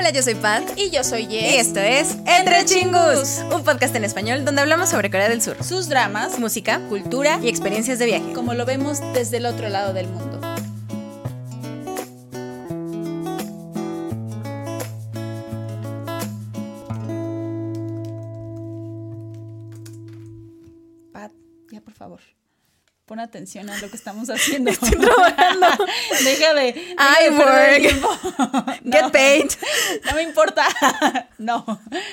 Hola, yo soy Pat. Y yo soy Y Jess. esto es Entre Chingus, un podcast en español donde hablamos sobre Corea del Sur, Sus dramas, música cultura y experiencias de viaje. como lo vemos desde el otro lado del mundo. Pat, ya por favor. Pon atención a lo que estamos haciendo. Estoy trabajando. Deja de. deja I de work. Get No. paid. No me importa. No,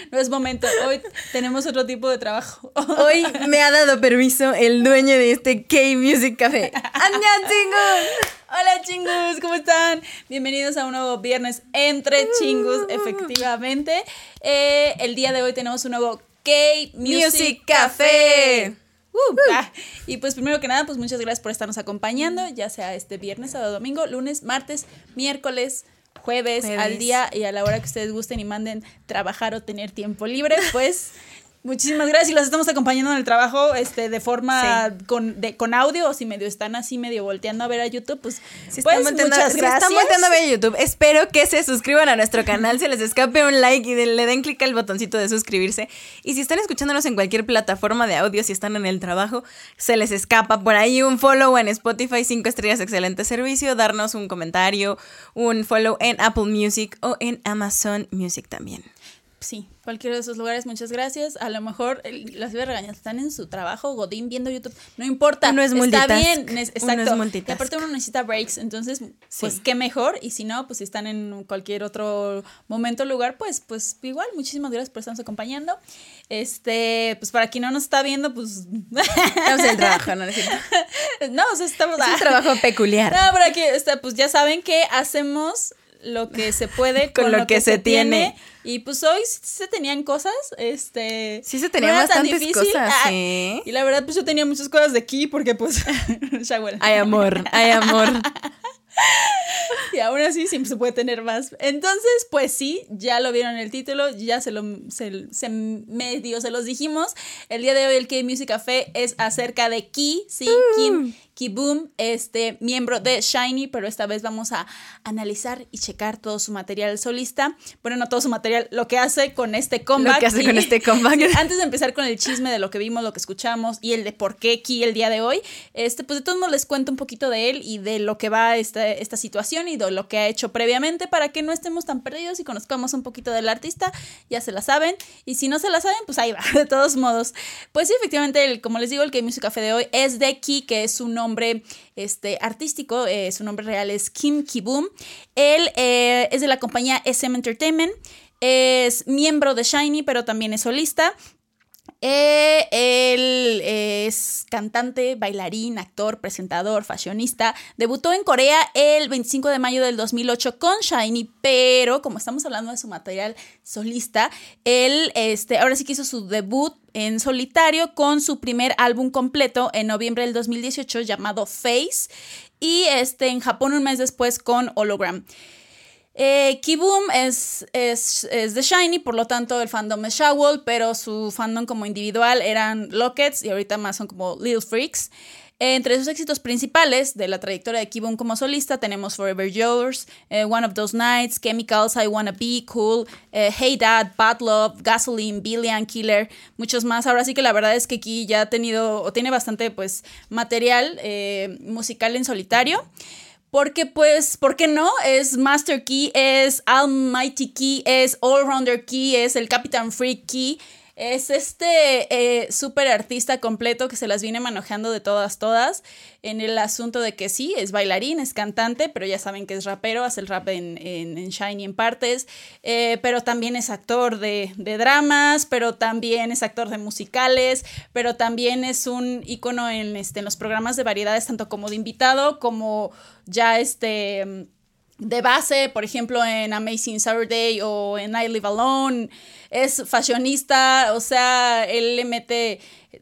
no es momento. Hoy tenemos otro tipo de trabajo. Hoy me ha dado permiso el dueño de este K-Music Café. ¡Annyeong, Chingus! Hola chingus, ¿cómo están? Bienvenidos a un nuevo viernes entre chingus, efectivamente. Eh, el día de hoy tenemos un nuevo K-Music Music Café. Café. Uh, ah, y pues primero que nada, pues muchas gracias por estarnos acompañando, ya sea este viernes, sábado, domingo, lunes, martes, miércoles, jueves, Jueves. al día y a la hora que ustedes gusten y manden trabajar o tener tiempo libre, pues muchísimas gracias y los estamos acompañando en el trabajo este de forma con, de, con audio o si medio están así medio volteando a ver a YouTube, pues, Si pues están, muchas si gracias. están volteando a ver YouTube, espero que se suscriban a nuestro canal, se les escape un like y de- le den clic al botoncito de suscribirse. Y si están escuchándonos en cualquier plataforma de audio, si están en el trabajo, se les escapa por ahí un follow en Spotify, 5 estrellas, excelente servicio, darnos un comentario, un follow en Apple Music o en Amazon Music también. Sí, cualquiera de esos lugares, muchas gracias. A lo mejor el- las iba a regañar, están en su trabajo, Godín viendo YouTube, no importa. Uno es está multitask, bien, uno ne- es exacto. multitask. y aparte uno necesita breaks, entonces, pues qué mejor. Y si no, pues si están en cualquier otro momento, lugar, pues, pues igual, muchísimas gracias por estarnos acompañando. Este, pues para quien no nos está viendo, pues. Estamos en el trabajo, ¿no? ¿No o sea, estamos. Es un trabajo peculiar. No, pero aquí está, pues ya saben que hacemos lo que se puede Con lo que se tiene. Y pues hoy sí se tenían cosas, este... Sí se tenían no bastantes difícil. cosas, Ah, ¿sí? Y la verdad, pues yo tenía muchas cosas de aquí porque pues... Hay amor, hay amor. Y aún así siempre se puede tener más. Entonces, pues sí, ya lo vieron en el título, ya se lo se, se medio se los dijimos. El día de hoy el K-Music Café es acerca de Ki, sí, Kim Ki-boom, este miembro de Shiny, pero esta vez vamos a analizar y checar todo su material solista. Bueno, no todo su material, lo que hace con este comeback. Lo que hace Y- con este comeback. Sí, antes de empezar con el chisme de lo que vimos, lo que escuchamos y el de por qué Ki el día de hoy, este, pues de todos modos les cuento un poquito de él y de lo que va esta, esta situación y de lo que ha hecho previamente para que no estemos tan perdidos y conozcamos un poquito del artista, ya se la saben, y si no se la saben, pues ahí va, de todos modos. Pues sí, efectivamente, el, como les digo, el K-Music Café de hoy es de Ki, que es su nombre este, artístico, eh, su nombre real es Kim Ki-boom. Él eh, es de la compañía SM Entertainment, es miembro de Shiny, pero también es solista. Eh, él es cantante, bailarín, actor, presentador, fashionista. Debutó en Corea el 25 de mayo del 2008 con Shiny, pero como estamos hablando de su material solista, él este, ahora sí que hizo su debut en solitario con su primer álbum completo en noviembre del 2018 llamado Face y este, en Japón un mes después con Hologram. Eh, Kiboom es, es, es de Shiny, por lo tanto el fandom es Shawl, pero su fandom como individual eran Lockets y ahorita más son como Little Freaks. Eh, entre sus éxitos principales de la trayectoria de Kiboom como solista tenemos Forever Yours, eh, One of Those Nights, Chemicals, I Wanna Be Cool, eh, Hey Dad, Bad Love, Gasoline, Billion Killer, muchos más. Ahora sí que la verdad es que aquí ya ha tenido o tiene bastante pues material musical en solitario. Porque pues, ¿por qué no? Es Master Key, es Almighty Key, es Allrounder Key, es el Captain Freak Key. Es este eh, super artista completo que se las viene manejando de todas, todas. En el asunto de que sí, es bailarín, es cantante, pero ya saben que es rapero, hace el rap en, en, en Shiny en partes. eh, pero también es actor de, de dramas, pero también es actor de musicales, pero también es un ícono en, este, en los programas de variedades, tanto como de invitado, como ya este de base, por ejemplo, en Amazing Saturday o en I Live Alone. Es fashionista, o sea, él mete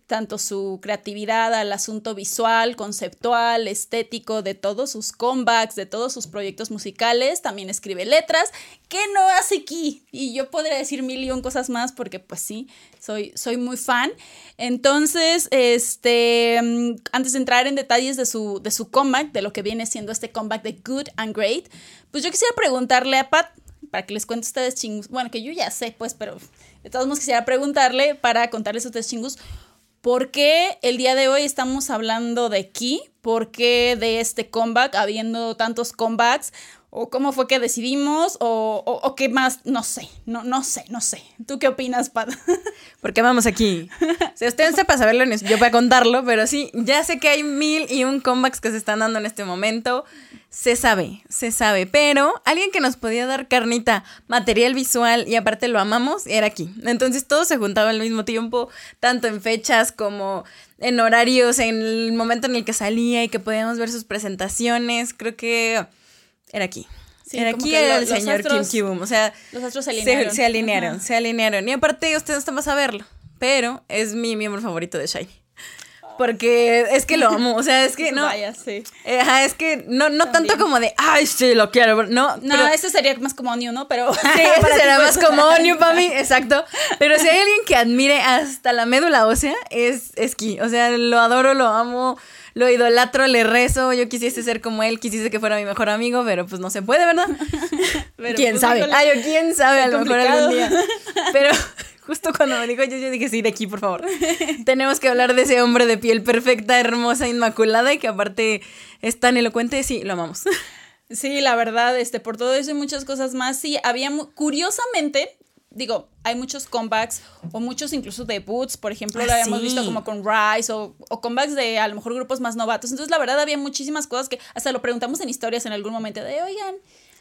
tanto su creatividad al asunto visual, conceptual, estético, de todos sus comebacks, de todos sus proyectos musicales. También escribe letras. ¿Qué no hace aquí? Y yo podría decir mil y un cosas más porque pues sí, soy, soy muy fan. Entonces, este, mm, antes de entrar en detalles de su, de su comeback, de lo que viene siendo este comeback de Good and Great, pues yo quisiera preguntarle a Pat, para que les cuente a ustedes chingus. Bueno, que yo ya sé, pues, pero de todos modos quisiera preguntarle para contarles a ustedes chingus. ¿Por qué el día de hoy estamos hablando de Ki? ¿Por qué de este comeback, habiendo tantos comebacks? ¿O cómo fue que decidimos? ¿O, o, qué más? No sé, no, no sé, no sé. ¿Tú qué opinas, Pat? Porque vamos aquí. Si usted sepa saberlo, yo voy a contarlo, pero sí, ya sé que hay mil y un comebacks que se están dando en este momento. Se sabe, se sabe, pero alguien que nos podía dar carnita, material visual y aparte lo amamos, era aquí. Entonces todo se juntaba al mismo tiempo, tanto en fechas como en horarios, en el momento en el que salía y que podíamos ver sus presentaciones. Creo que era aquí. era aquí era el señor Kim Kibum. O sea, los astros se alinearon. Se, alinearon, se alinearon. Y aparte, ustedes están más a verlo. Pero es mi miembro favorito de Shiny. Porque es que lo amo, o sea, es que no. Vaya, sí. Eh, es que no, no tanto como de, ay, sí, lo quiero. No, no eso sería más como Onyu, ¿no? Pero. Sí, eso sería más como Onyu para mí, exacto. Pero si hay alguien que admire hasta la médula ósea, es, es Ki. O sea, lo adoro, lo amo lo idolatro, le rezo, yo quisiese ser como él, quisiese que fuera mi mejor amigo, pero pues no se puede, ¿verdad? ¿Quién pues, sabe? Ay, quién sabe, a lo mejor algún día. Pero justo cuando me dijo yo, yo dije, sí, de aquí, por favor. Tenemos que hablar de ese hombre de piel perfecta, hermosa, inmaculada y que aparte es tan elocuente, sí, lo amamos. Sí, la verdad, este, por todo eso y muchas cosas más, sí, había, curiosamente, digo, hay muchos comebacks o muchos incluso debuts, por ejemplo, lo ah, habíamos visto como con Rise o, o, comebacks de a lo mejor grupos más novatos. Entonces, la verdad, había muchísimas cosas que hasta lo preguntamos en historias en algún momento de, oigan,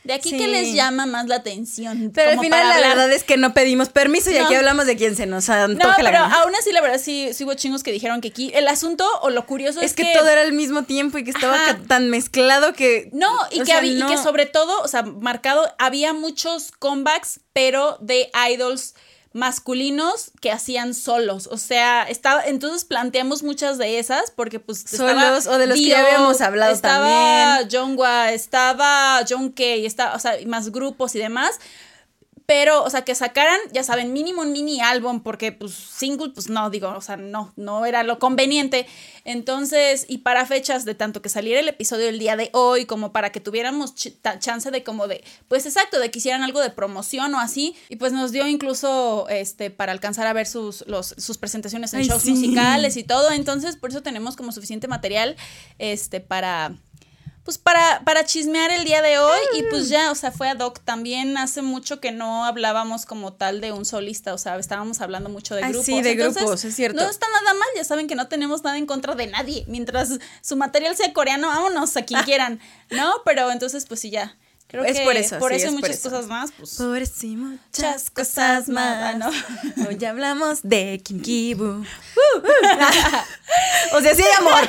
de aquí que les llama más la atención. Pero al final la verdad es que no pedimos permiso y aquí hablamos de quién se nos antoja no, pero aún así la verdad sí, sí hubo chingos que dijeron que aquí el asunto o lo curioso es, es que, todo era al mismo tiempo y que estaba tan mezclado que no y que, y que sobre todo, o sea, marcado había muchos comebacks pero de idols masculinos que hacían solos. O sea, estaba, entonces planteamos muchas de esas porque pues solos o de los que ya habíamos hablado estaba Jongwa, estaba John Kay, estaba, o sea, más grupos y demás pero, o sea, que sacaran, ya saben, mínimo un mini álbum, porque pues single, pues no, digo, o sea, no, no era lo conveniente. Entonces, y para fechas de tanto que saliera el episodio el día de hoy, como para que tuviéramos chance de como de, pues exacto, de que hicieran algo de promoción o así, y pues nos dio incluso, este, para alcanzar a ver sus, los, sus presentaciones en shows musicales y todo, entonces por eso tenemos como suficiente material, este, para pues para, para chismear el día de hoy y pues ya, o sea, fue a Doc. También hace mucho que no hablábamos como tal de un solista, o sea, estábamos hablando mucho de grupos. Sí, de grupos, es cierto. No está nada mal, ya saben que no tenemos nada en contra de nadie. Mientras su material sea coreano, vámonos a quien ah. quieran, ¿no? Pero entonces, pues sí, ya. Creo es que por eso, por eso y muchas cosas más. Pues, por eso y muchas cosas más. ¿no? Hoy hablamos de Kim Kibu. o sea, sí amor.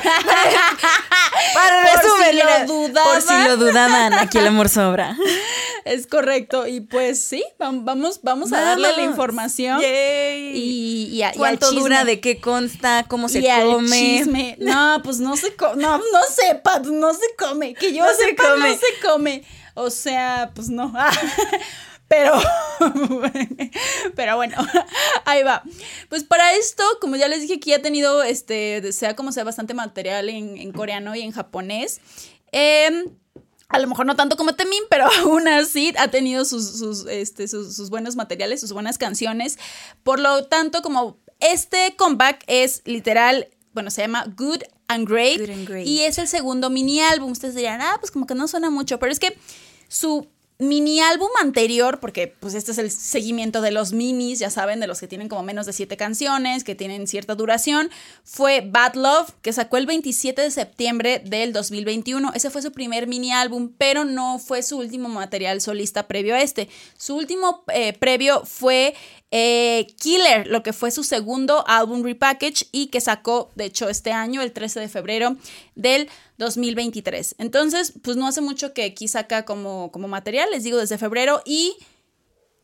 Para resumen, si lo dudaban. Por si lo dudaban, aquí el amor sobra. Es correcto. Y pues sí, vamos, vamos a darle la información. Y, y, ¿Cuánto dura? ¿De qué consta? ¿Cómo se come? Chisme. No, pues no se come. No, no sepa, no se come. Que yo no sepa, se come. no se come. O sea, pues no. Pero, pero bueno, ahí va. Pues para esto, como ya les dije, que ya ha tenido, este, sea como sea, bastante material en, coreano y en japonés. Em, a lo mejor no tanto como Temin, pero aún así ha tenido sus, sus, este, sus, sus, buenos materiales, sus buenas canciones. Por lo tanto, como este comeback es literal, bueno, se llama Good and Great. Good and great. Y es el segundo mini álbum. Ustedes dirán, ah, pues como que no suena mucho, pero es que su mini álbum anterior, porque pues este es el seguimiento de los minis, ya saben, de los que tienen como menos de siete canciones, que tienen cierta duración, fue Bad Love, que sacó el 27 de septiembre del 2021. Ese fue su primer mini álbum, pero no fue su último material solista previo a este. Su último eh, previo fue eh, Killer, lo que fue su segundo álbum repackage y que sacó, de hecho, este año, el 13 de febrero del 2023. Entonces, pues no hace mucho que aquí saca como, como material, les digo, desde febrero y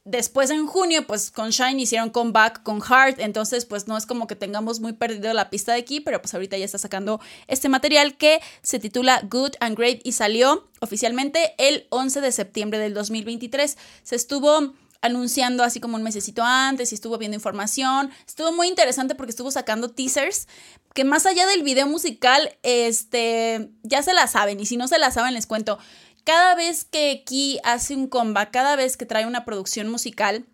después en junio, pues con Shine hicieron comeback con Heart, entonces pues no es como que tengamos muy perdido la pista de aquí, pero pues ahorita ya está sacando este material que se titula Good and Great y salió oficialmente el 11 de septiembre del 2023. Se estuvo anunciando así como un mesecito antes y estuvo viendo información. Estuvo muy interesante porque estuvo sacando teasers que más allá del video musical, este, ya se la saben y si no se la saben les cuento. cada vez que Key hace un comba, cada vez que trae una producción musical,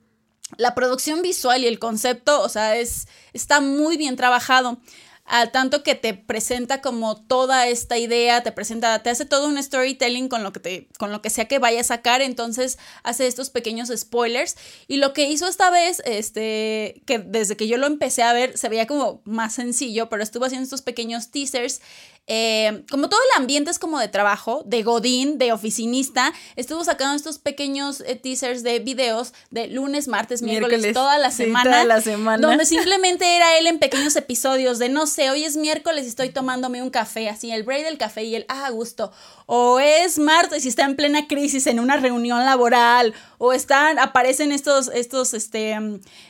la producción visual y el concepto, o sea, es, está muy bien trabajado al tanto que te presenta como toda esta idea, te presenta, te hace todo un storytelling con lo que te, con lo que sea que vaya a sacar, entonces hace estos pequeños spoilers. Y lo que hizo esta vez, este, que desde que yo lo empecé a ver, se veía como más sencillo, pero estuvo haciendo estos pequeños teasers eh, como todo el ambiente es como de trabajo, de godín, de oficinista, estuvo sacando estos pequeños eh, teasers de videos de lunes, martes, miércoles, toda, la semana, toda la semana. Donde simplemente era él en pequeños episodios de, no sé, hoy es miércoles y estoy tomándome un café, así, el break del café y el, ah, gusto. O es martes y está en plena crisis en una reunión laboral. O están, aparecen estos, estos, este,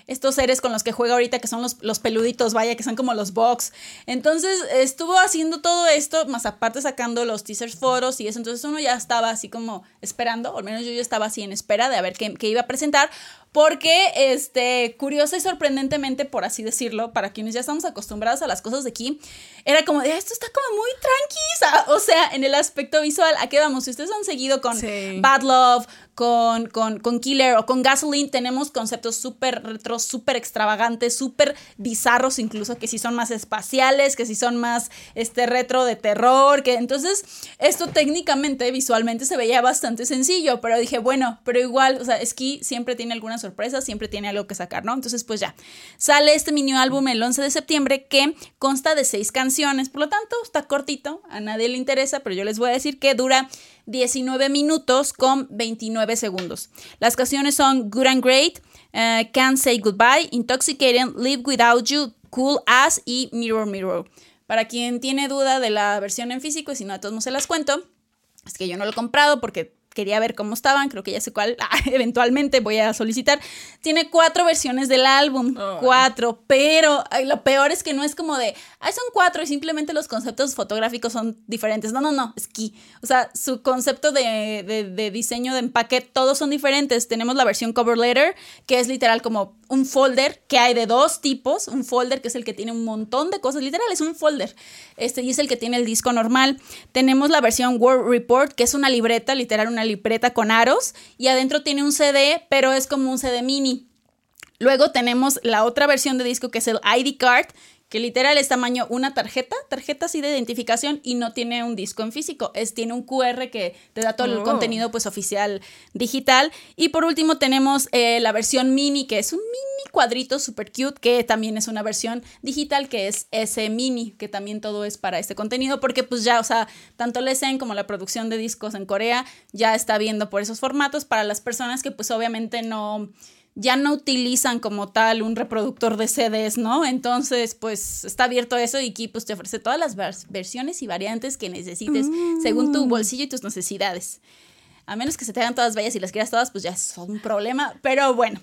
estos seres con los que juega ahorita, que son los, los peluditos, vaya, que son como los box. Entonces estuvo haciendo todo esto, más aparte sacando los teasers foros y eso, entonces uno ya estaba así como esperando, o al menos yo ya estaba así en espera de a ver qué, qué iba a presentar, porque, este, curiosa y sorprendentemente, por así decirlo, para quienes ya estamos acostumbrados a las cosas de aquí, era como de, esto está como muy tranquila. O sea, en el aspecto visual, ¿a qué vamos? Si ustedes han seguido con Bad Love, con, con, con, Killer o con Gasoline, tenemos conceptos súper retro, súper extravagantes, súper bizarros incluso, que si son más espaciales, que si son más, este, retro de terror, que entonces, esto técnicamente, visualmente se veía bastante sencillo, pero dije, bueno, pero igual, o sea, Ski siempre tiene algunas sorpresa, siempre tiene algo que sacar, ¿no? Entonces, pues ya, sale este mini álbum el 11 de septiembre que consta de seis canciones, por lo tanto, está cortito, a nadie le interesa, pero yo les voy a decir que dura 19 minutos con 29 segundos. Las canciones son Good and Great, uh, Can't Say Goodbye, Intoxicating, Live Without You, Cool As y Mirror Mirror. Para quien tiene duda de la versión en físico, y si no, a todos no se las cuento, es que yo no lo he comprado porque quería ver cómo estaban, creo que ya sé cuál, eventualmente voy a solicitar. Tiene cuatro versiones del álbum, cuatro, pero lo peor es que no es como de, ay, son cuatro y simplemente los conceptos fotográficos son diferentes. No, no, no, es que, o sea, su concepto de, de diseño de empaque, todos son diferentes. Tenemos la versión cover letter, que es literal como un folder que hay de dos tipos, un folder que es el que tiene un montón de cosas, literal es un folder, este y es el que tiene el disco normal. Tenemos la versión Word Report, que es una libreta, literal una libreta con aros y adentro tiene un CD, pero es como un CD mini. Luego tenemos la otra versión de disco que es el ID card, que literal es tamaño una tarjeta, tarjeta así de identificación y no tiene un disco en físico, es tiene un QR que te da todo el oh. contenido pues oficial digital y por último tenemos eh, la versión mini que es un mini cuadrito super cute que también es una versión digital que es ese mini que también todo es para este contenido porque pues ya o sea tanto Lesen como la producción de discos en Corea ya está viendo por esos formatos para las personas que pues obviamente no ya no utilizan como tal un reproductor de CDs, ¿no? Entonces, pues está abierto eso y aquí pues te ofrece todas las versiones y variantes que necesites según tu mm. bolsillo y tus necesidades. A menos que se te hagan todas bellas y las quieras todas, pues ya es un problema, pero bueno.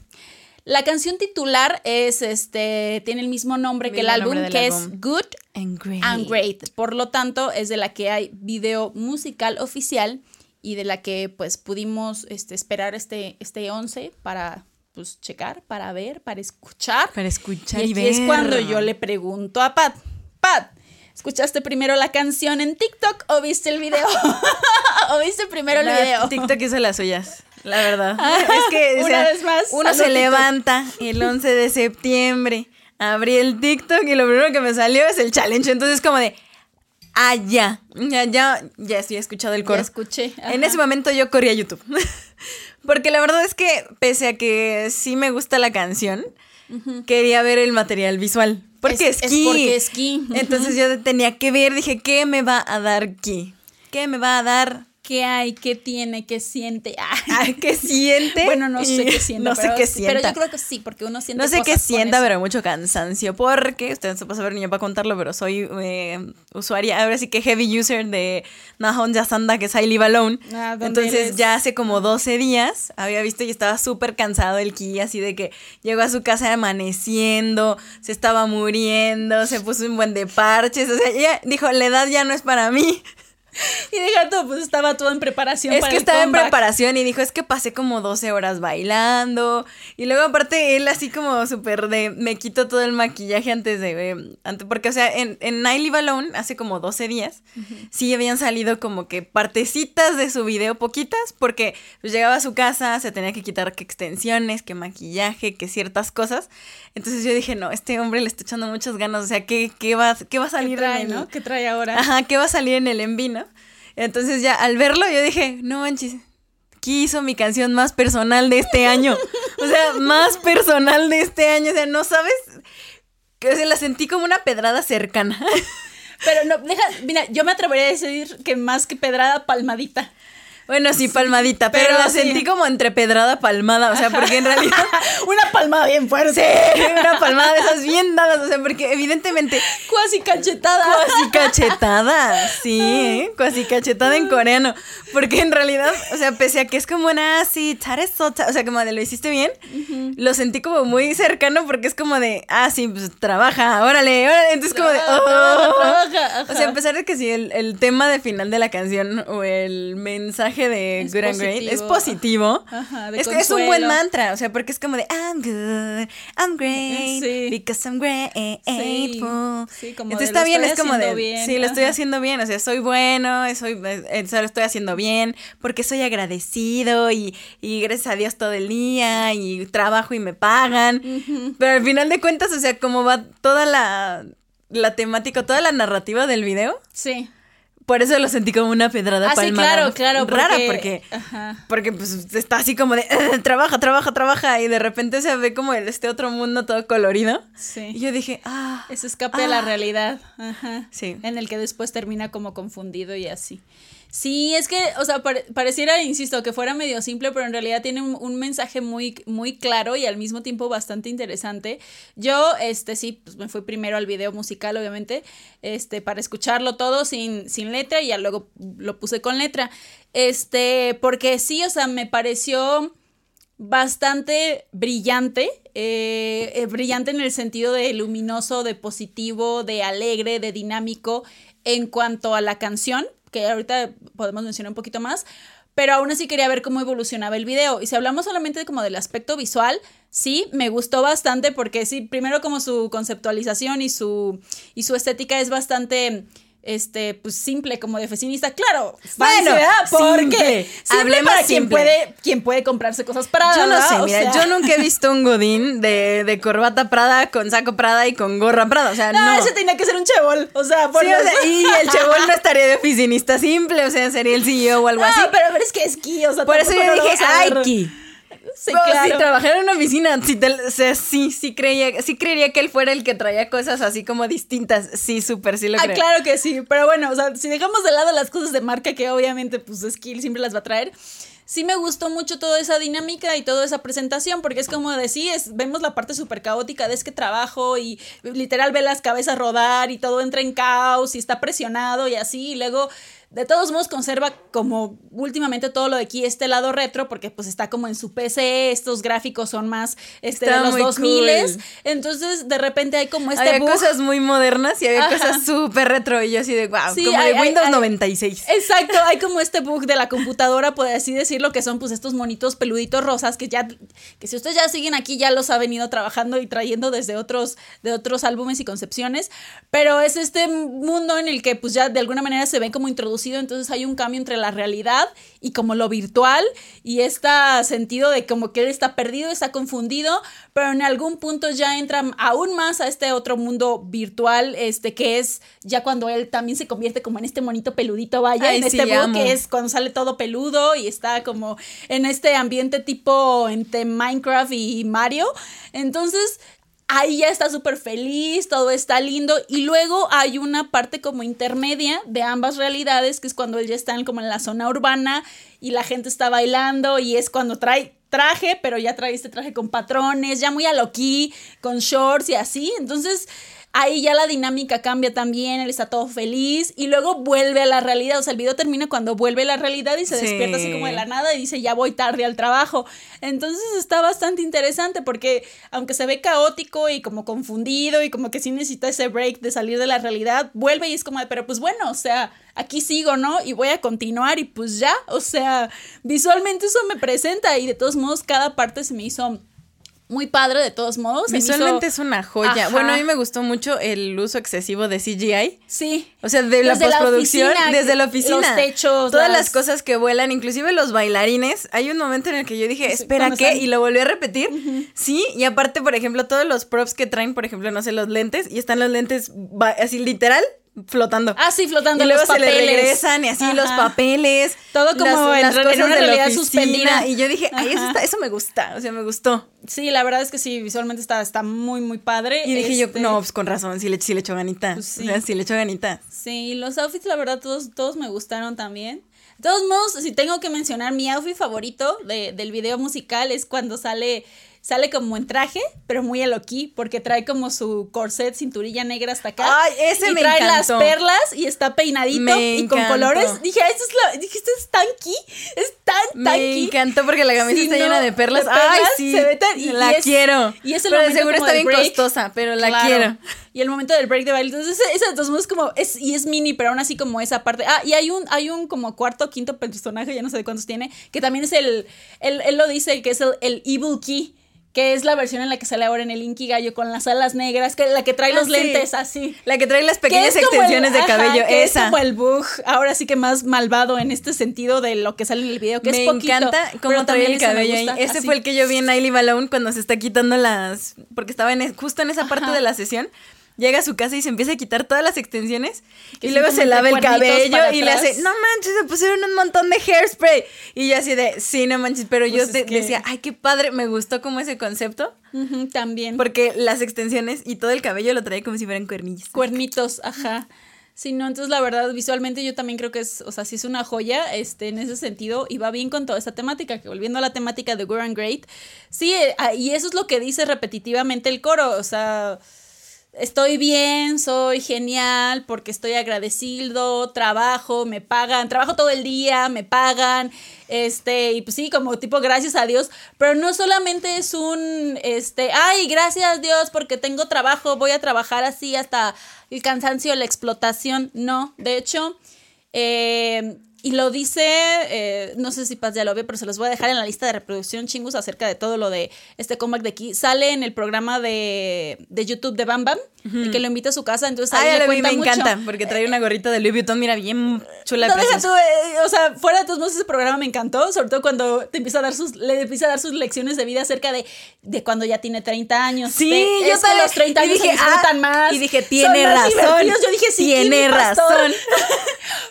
La canción titular es este tiene el mismo nombre que el álbum, que es Good and great. and great. Por lo tanto, es de la que hay video musical oficial y de la que pues pudimos este, esperar este, este 11 para pues checar, para ver, para escuchar. Para escuchar y, y es cuando yo le pregunto a Pat, Pat, ¿escuchaste primero la canción en TikTok o viste el video? ¿O viste primero el video? TikTok hizo las suyas. La verdad. es que Una vez más, uno se levanta el 11 de septiembre, abrí el TikTok y lo primero que me salió es el challenge. Entonces, como de, ah, ya, ya, ya, ya estoy escuchado el coro. Ya escuché. En ese momento yo corrí a YouTube. Porque la verdad es que, pese a que sí me gusta la canción, quería ver el material visual. Porque es, es, porque es Entonces yo tenía que ver, dije, ¿qué me va a dar aquí? ¿Qué me va a dar qué hay, qué tiene, qué siente. ¿Qué siente? Bueno, no sé qué siente. No sé qué siente. Pero yo creo que sí, porque uno siente No sé qué sienta, pero mucho cansancio. Porque, ustedes se puede saber ni yo para contarlo, pero soy eh, usuaria, ahora sí que heavy user de Nahon Yasanda, que es I Live Alone. Ah, Entonces ya hace como 12 días había visto y estaba súper cansado el Ki, así de que llegó a su casa amaneciendo, se estaba muriendo, se puso un buen de parches. O sea, ella dijo, la edad ya no es para mí. Y deja todo, pues estaba todo en preparación. Es para que el estaba en preparación y dijo, es que pasé como 12 horas bailando. Y luego aparte él así como súper de, me quito todo el maquillaje antes de, eh, antes, porque o sea, en, en Live Alone, hace como 12 días, sí habían salido como que partecitas de su video, poquitas, porque pues, llegaba a su casa, se tenía que quitar que extensiones, que maquillaje, que ciertas cosas. Entonces yo dije, no, este hombre le está echando muchas ganas, o sea, ¿qué, qué, va, qué va a ¿Qué salir trae, en el- no? ¿Qué trae ahora? Ajá, ¿qué va a salir en el enví, Entonces ya al verlo yo dije, no manches, aquí hizo mi canción más personal de este año. O sea, más personal de este año. O sea, no sabes, que se la sentí como una pedrada cercana. Pero no, deja, mira, yo me atrevería a decir que más que pedrada, palmadita. Bueno, sí, palmadita, pero, Pero la sí. sentí como entre pedrada palmada, o sea, porque en realidad Una palmada bien fuerte. una palmada de esas bien dadas, o sea, porque evidentemente Cuasi cachetada. Cuasi cachetada, sí, ¿eh? cuasi cachetada en coreano. Porque en realidad, o sea, pese a que es como una así, o sea, como de lo hiciste bien, lo sentí como muy cercano porque es como de, ah, sí, pues trabaja, órale, órale. Entonces, como de, Trabaja, oh. trabaja, ajá. O sea, a pesar de que sí, el, el tema de final de la canción o el mensaje de Es Good and Great es positivo. Ajá, de es, que es un buen mantra, o sea, porque es como de, I'm good, I'm great, Sí. because I'm grateful. sí, como Entonces de, está lo bien, estoy es como de, haciendo bien, sí, lo estoy haciendo bien, o sea, soy bueno, soy, eh, lo estoy haciendo bien, porque soy agradecido y, y gracias a Dios todo el día y trabajo y me pagan. Pero al final de cuentas, o sea, como va toda la, la temática, toda la narrativa del video, Sí. Por eso lo sentí como una pedrada Ah, sí, palmada. claro, claro. Rara, porque... Ajá. Porque pues está así como de "Eh, trabaja, trabaja, trabaja y de repente se ve como el, este otro mundo todo colorido. Y Sí. yo dije, ah, Ese escape a la Ah. realidad. Ajá. Sí. En el que después termina como confundido y así. Sí, es que, o sea, pare- pareciera, insisto, que fuera medio simple, pero en realidad tiene un, un mensaje muy, muy claro y al mismo tiempo bastante interesante. Yo, este, sí, pues me fui primero al video musical, obviamente, este, para escucharlo todo sin, sin letra y ya luego lo puse con letra. Este, porque sí, o sea, me pareció bastante brillante, eh, eh, brillante en el sentido de luminoso, de positivo, de alegre, de dinámico en cuanto a la canción, que ahorita podemos mencionar un poquito más, pero aún así quería ver cómo evolucionaba el video. Y si hablamos solamente como del aspecto visual, sí, me gustó bastante porque sí, primero como su conceptualización y su, y su estética es bastante... Este, pues simple como de oficinista, claro. Bueno. Porque Hablemos para quien simple. puede, quien puede comprarse cosas para yo no sé, mira, yo nunca he visto un godín de, de corbata Prada con saco Prada y con gorra Prada, o sea, no. No, ese tenía que ser un chebol. O sea, por Sí, o sea, y el chebol no estaría de oficinista simple, o sea, sería el CEO o algo No, así. pero, pero es que esquí, o sea, Por eso yo no dije, ay, ver". Ki. Sí, claro. Si trabajara en una oficina, sí, te- o sea, sí, sí creía, sí creería que él fuera el que traía cosas así como distintas. Sí, súper, sí lo Ah, creo. claro que sí, pero bueno, o sea, si dejamos de lado las cosas de marca que obviamente pues Skill siempre las va a traer, sí me gustó mucho toda esa dinámica y toda esa presentación, porque es como decir, es, vemos la parte súper caótica de es que trabajo y literal ve las cabezas rodar y todo entra en caos y está presionado y así, y luego de todos modos conserva como últimamente todo lo de aquí este lado retro, porque pues está como en su PC, estos gráficos son más este, de los muy 2000 cool. entonces de repente hay como este había bug. cosas muy modernas y había Ajá. cosas súper retro y yo así de wow, Sí, como hay- de Windows hay- 96. Exacto, hay como este bug de la computadora, por así decirlo, que son pues estos monitos peluditos rosas que ya, que si ustedes ya siguen aquí, ya los ha venido trabajando y trayendo desde otros, de otros álbumes y concepciones, pero es este mundo en el que pues ya de alguna manera se ven como entonces hay un cambio entre la realidad y como lo virtual y este sentido de como que él está perdido, está confundido, pero en algún punto ya entra aún más a este otro mundo virtual, este que es ya cuando él también se convierte como en este monito peludito, vaya, Ay, en sí, este amo. que es cuando sale todo peludo y está como en este ambiente tipo entre Minecraft y Mario. Entonces, ahí ya está súper feliz, todo está lindo. Y luego hay una parte como intermedia de ambas realidades, que es cuando él ya está como en la zona urbana y la gente está bailando y es cuando trae traje, pero ya trae este traje con patrones, ya muy a loquí, con shorts y así. Entonces, ahí ya la dinámica cambia también, él está todo feliz y luego vuelve a la realidad, o sea, el video termina cuando vuelve a la realidad y se despierta así como de la nada y dice, ya voy tarde al trabajo. Entonces está bastante interesante porque aunque se ve caótico y como confundido y como que sí necesita ese break de salir de la realidad, vuelve y es como, de, pero pues bueno, o sea, aquí sigo, ¿no? Y voy a continuar y pues ya, o sea, visualmente eso me presenta y de todos modos cada parte se me hizo muy padre de todos modos. Visualmente es una joya. Bueno, a mí me gustó mucho el uso excesivo de CGI. Sí. O sea, de la postproducción, desde la oficina. Los techos. Todas las... cosas que vuelan, inclusive los bailarines. Hay un momento en el que yo dije, espera, ¿qué? Y lo volví a repetir. Sí, y aparte, por ejemplo, todos los props que traen, por ejemplo, no sé, los lentes, y están los lentes así literal flotando. Ah, sí, flotando. Y luego se le regresan y así los papeles. Todo como en, las cosas una realidad suspendida. Y yo dije, ay, eso, eso, me gusta, o sea, me gustó. Sí, la verdad es que sí, visualmente está, está muy, muy padre. Y dije yo, este no, pues con razón, sí le, sí le echo ganita. Pues sí. O sea, sí le echo ganita. Sí, los outfits, la verdad, todos, todos me gustaron también. De todos modos, si tengo que mencionar mi outfit favorito de, del video musical es cuando sale sale como en traje, pero muy a porque trae como su corset, cinturilla negra hasta acá. Ay, ese y me trae las perlas y está peinadito y con colores. Dije, esto es lo, dije, esto es tanky, es tan tanky. Me encantó porque la camisa está llena de perlas. Ay, sí. Se ve tan, y la quiero. Y es el pero momento seguro como está bien break. costosa, pero la quiero. Y el momento del break de baile. Entonces, esa de todos modos como es y es mini, pero aún así como esa parte. Ah, y hay un hay un como cuarto quinto personaje, ya no sé de cuántos tiene, que también es el él, él lo dice que es el, el evil key que es la versión en la que sale ahora en el Inky Gallo con las alas negras, que la que trae Ah, los sí. lentes así. La que trae las pequeñas extensiones el- de ajá, cabello, que esa. Es como el bug, ahora sí que más malvado en este sentido de lo que sale en el video, que me es poquito. encanta pero cómo trae también el me cabello ahí. Ese así. fue el que yo vi en Ailey Balloon cuando se está quitando las. Porque estaba en, justo en esa parte de la sesión. Llega a su casa y se empieza a quitar todas las extensiones. Que y luego se lava el cabello y le hace, no manches, se pusieron un montón de hairspray. Y yo así de, sí, no manches, pero yo Pues es te- que- decía, ay, qué padre, me gustó como ese concepto. También. Porque las extensiones y todo el cabello lo trae como si fueran cuernillos. Cuernitos, ajá. Sí, no, entonces la verdad, visualmente yo también creo que es, o sea, sí es una joya, este, en ese sentido, y va bien con toda esta temática, que volviendo a la temática de We're and Great, sí, eh, ah, y eso es lo que dice repetitivamente el coro, o sea, estoy bien, soy genial, porque estoy agradecido, trabajo, me pagan, trabajo todo el día, me pagan, este, y pues sí, como tipo gracias a Dios, pero no solamente es un, este, ay, gracias Dios porque tengo trabajo, voy a trabajar así hasta el cansancio, la explotación, no, de hecho, eh, y lo dice, eh, no sé si Paz ya lo ve, pero se los voy a dejar en la lista de reproducción chingus acerca de todo lo de este comeback de aquí. Sale en el programa de, de YouTube de Bam Bam, el que lo invita a su casa, entonces ahí Ay, le vi, cuenta me mucho. encanta, porque trae una gorrita de Louis Vuitton, mira, bien chula No, deja tú, eh, o sea, fuera de todos modos, ese programa me encantó, sobre todo cuando te empieza a dar sus, le empieza a dar sus lecciones de vida acerca de, de cuando ya tiene 30 años. Sí, de, yo es que los 30 Y años dije, se disfrutan ah, más. y dije, tiene razón. Yo dije, sí, Tiene razón.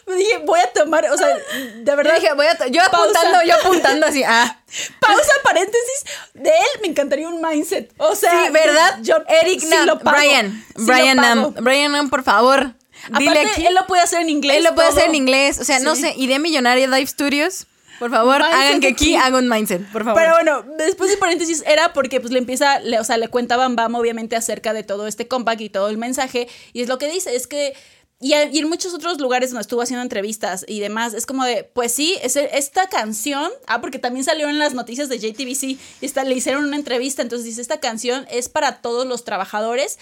Me dije, voy a tomar, o sea, de Yo verdad. dije, voy a yo Pausa. apuntando, yo apuntando así, ah. Pausa, paréntesis. De él me encantaría un mindset. O sea, Sí, ¿verdad? Yo, Eric sí Nam, Brian, sí Brian. Nam, Brian Nam, por favor. Dile Aparte, aquí. él lo puede hacer en inglés. Él lo puede todo. hacer en inglés. O sea, no sé, idea millonaria Dive Studios. Por favor, Mindset hagan que aquí aquí. haga un mindset, por favor. Pero bueno, después de paréntesis era porque pues le empieza, le, o sea, le cuenta Bam Bam obviamente acerca de todo este comeback y todo el mensaje y es lo que dice, es que y, en muchos otros lugares donde estuvo haciendo entrevistas y demás, es como de, pues sí, es, esta canción, ah, porque también salió en las noticias de JTBC está, le hicieron una entrevista, entonces dice, esta canción es para todos los trabajadores,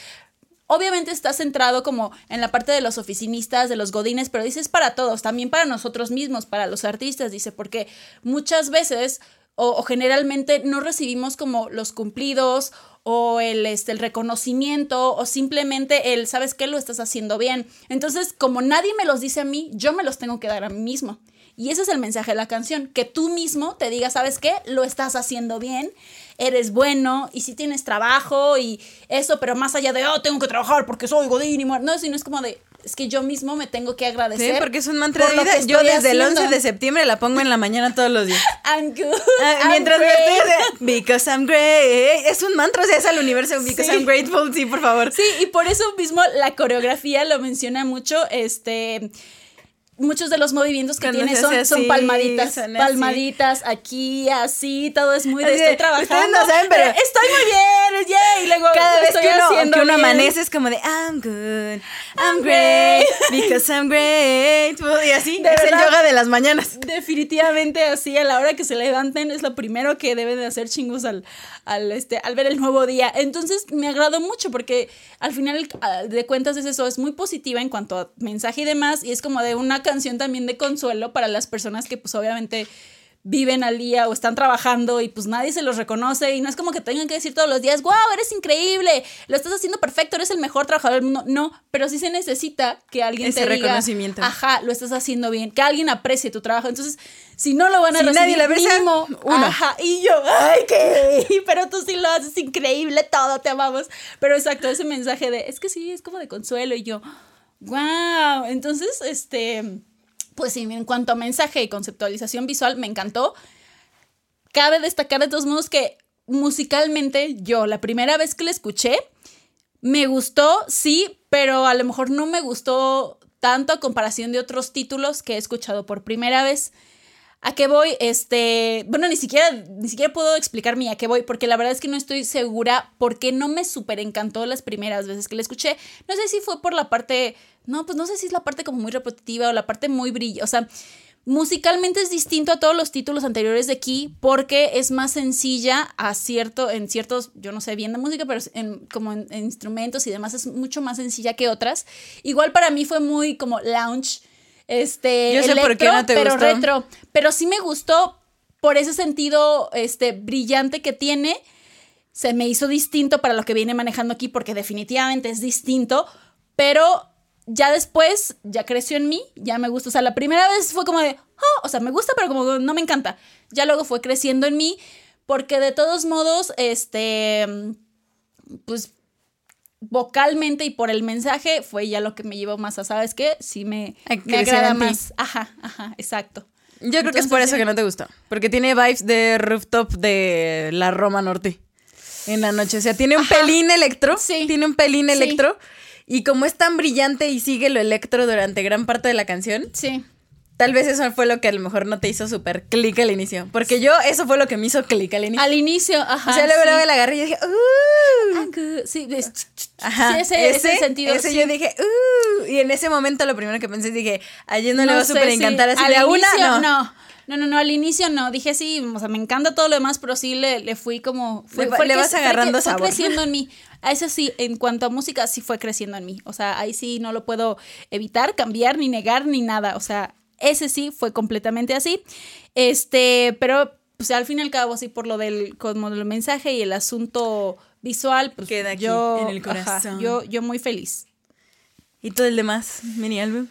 Obviamente está centrado como en la parte de los oficinistas, de los godines, pero dice es para todos, también para nosotros mismos, para los artistas, dice, porque muchas veces o, generalmente no recibimos como los cumplidos o el, este, el reconocimiento o simplemente el, ¿sabes qué? Lo estás haciendo bien. Entonces, como nadie me los dice a mí, yo me los tengo que dar a mí mismo. Y ese es el mensaje de la canción, que tú mismo te digas, ¿sabes qué? Lo estás haciendo bien, eres bueno y si tienes trabajo y eso, pero más allá de, oh, tengo que trabajar porque soy godín y muer-". no, sino es como de, es que yo mismo me tengo que Sí, agradecer. porque es un mantra de vida. Yo desde el haciendo. 11 de septiembre la pongo en la mañana todos los días. I'm good. Ah, I'm mientras me estoy Because I'm great. Es un mantra, o sea, es al universo. Because Sí. I'm grateful, sí, por favor. Sí, y por eso mismo la coreografía lo menciona mucho, este... muchos de los movimientos que Cuando tiene son, palmaditas, son palmaditas, aquí, así, todo es muy de Así estoy trabajando. ustedes no saben, pero- estoy muy bien, yay, y luego Cada vez estoy que uno, que uno amanece es como de I'm good, I'm great, because I'm grateful. Y así, De es el verdad. yoga de las mañanas. Definitivamente así, a la hora que se levanten es lo primero que deben de hacer chingos al, al, este, al ver el nuevo día. Entonces me agradó mucho porque al final ah, de cuentas es eso, es muy positiva en cuanto a mensaje y demás y es como de una canción también de consuelo para las personas que pues obviamente viven al día o están trabajando y pues nadie se los reconoce y no es como que tengan que decir todos los días, wow, eres increíble, lo estás haciendo perfecto, eres el mejor trabajador del mundo. No, pero sí se necesita que alguien Ese te diga, reconocimiento. ajá, lo estás haciendo bien, que alguien aprecie tu trabajo. Entonces, si no lo van a Si recibir nadie mínimo, uno. Ajá, y yo, ay, qué, pero tú sí lo haces increíble, todo, te amamos. Pero exacto, ese mensaje de, es que sí, es como de consuelo y yo, wow. Entonces, este, pues sí, en cuanto a mensaje y conceptualización visual, me encantó. Cabe destacar de todos modos que musicalmente yo, la primera vez que la escuché, me gustó, sí, pero a lo mejor no me gustó tanto a comparación de otros títulos que he escuchado por primera vez. ¿A qué voy? Este, bueno, ni siquiera, ni siquiera puedo explicarme a qué voy, porque la verdad es que no estoy segura porque no me súper encantó las primeras veces que la escuché. No sé si fue por la parte, no, pues no sé si es la parte como muy repetitiva o la parte muy brillosa. O sea, musicalmente es distinto a todos los títulos anteriores de aquí porque es más sencilla a cierto, en ciertos, yo no sé bien de música, pero en, como en, en instrumentos y demás es mucho más sencilla que otras. Igual para mí fue muy como lounge este, Yo sé por qué no te pero gustó. retro. Pero sí me gustó por ese sentido este, brillante que tiene. Se me hizo distinto para lo que viene manejando aquí, porque definitivamente es distinto. Pero ya después, ya creció en mí, ya me gusta. O sea, la primera vez fue como de, oh, o sea, me gusta, pero como no me encanta. Ya luego fue creciendo en mí, porque de todos modos, este, pues vocalmente y por el mensaje fue ya lo que me llevó más a, ¿sabes qué? Sí me, me agrada más. Ajá, ajá, exacto. Yo creo que es por eso que no te gustó. Porque tiene vibes de rooftop de la Roma Norte en la noche. O sea, tiene un Ajá. pelín electro. Sí. Tiene un pelín Sí. electro. Y como es tan brillante y sigue lo electro durante gran parte de la canción, Sí. Tal vez eso fue lo que a lo mejor no te hizo súper clic al inicio. Porque yo, eso fue lo que me hizo clic al inicio. Al inicio, ajá. o sea, luego, sí. luego la agarré y yo dije, ¡uh! Ah, Sí, es- Ajá, sí, ese, ese sentido. ese sí. yo dije, ¡uh! Y en ese momento lo primero que pensé, dije, a ella no, le va a súper encantar así Al de a una, inicio, no. no. No, no, no, al inicio no. Dije sí, o sea, me encanta todo lo demás, pero sí le, le fui como. Fue, Le va- fue le que- vas fue que- agarrando fue sabor. creciendo en mí. A eso sí, en cuanto a música, sí fue creciendo en mí. O sea, ahí sí no lo puedo evitar, cambiar, ni negar, ni nada. O sea, ese sí fue completamente así. Este, pero pues al fin y al cabo, sí, por lo del, como del mensaje y el asunto visual, pues Queda aquí, yo, en el ajá, corazón. yo, yo muy feliz. Y todo el demás, mini álbum.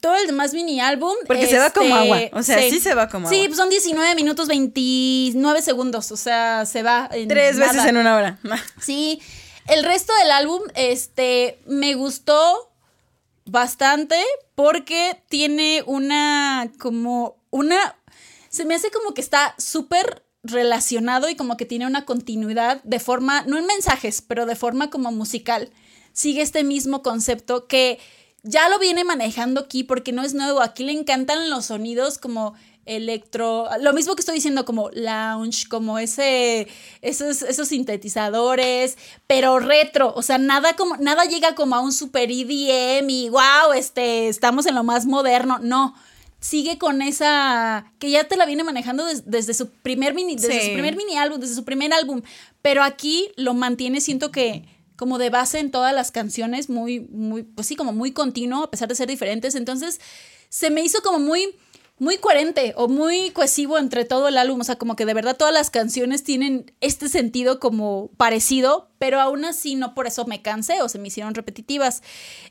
todo el demás mini álbum. Porque se va como agua, o sea, sí se va como Sí, agua. pues son 19 minutos 29 segundos, o sea, se va en Tres veces en una hora. Sí, el resto del álbum, este, me gustó bastante porque tiene una, como, una, se me hace como que está súper relacionado y como que tiene una continuidad de forma, no en mensajes, pero de forma como musical. Sigue este mismo concepto que ya lo viene manejando aquí porque no es nuevo. Aquí le encantan los sonidos como electro, lo mismo que estoy diciendo como lounge, como ese esos esos sintetizadores, pero retro, o sea, nada como nada llega como a un super EDM y wow, este estamos en lo más moderno, no. Sigue con esa que ya te la viene manejando des- desde su primer mini desde Sí. su primer mini álbum, desde su primer álbum, pero aquí lo mantiene siento que como de base en todas las canciones, muy, muy, pues sí, como muy continuo, a pesar de ser diferentes. Entonces, se me hizo como muy, muy coherente o muy cohesivo entre todo el álbum. O sea, como que de verdad todas las canciones tienen este sentido como parecido, pero aún así no por eso me cansé o se me hicieron repetitivas.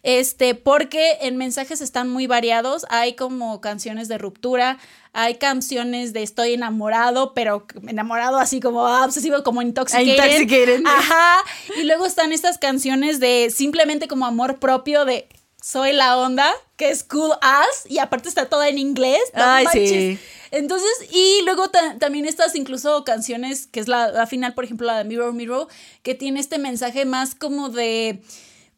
Este, porque en mensajes están muy variados. Hay como canciones de ruptura, hay canciones de estoy enamorado, pero enamorado así como ah, obsesivo, como intoxicated. Intoxicated. Ajá. Y luego están estas canciones de simplemente como amor propio de soy la onda, que es cool as, y aparte está toda en inglés. no Ay, manches. sí. Entonces, y luego ta- también estas incluso canciones, que es la, la final, por ejemplo, la de Mirror Mirror, que tiene este mensaje más como de,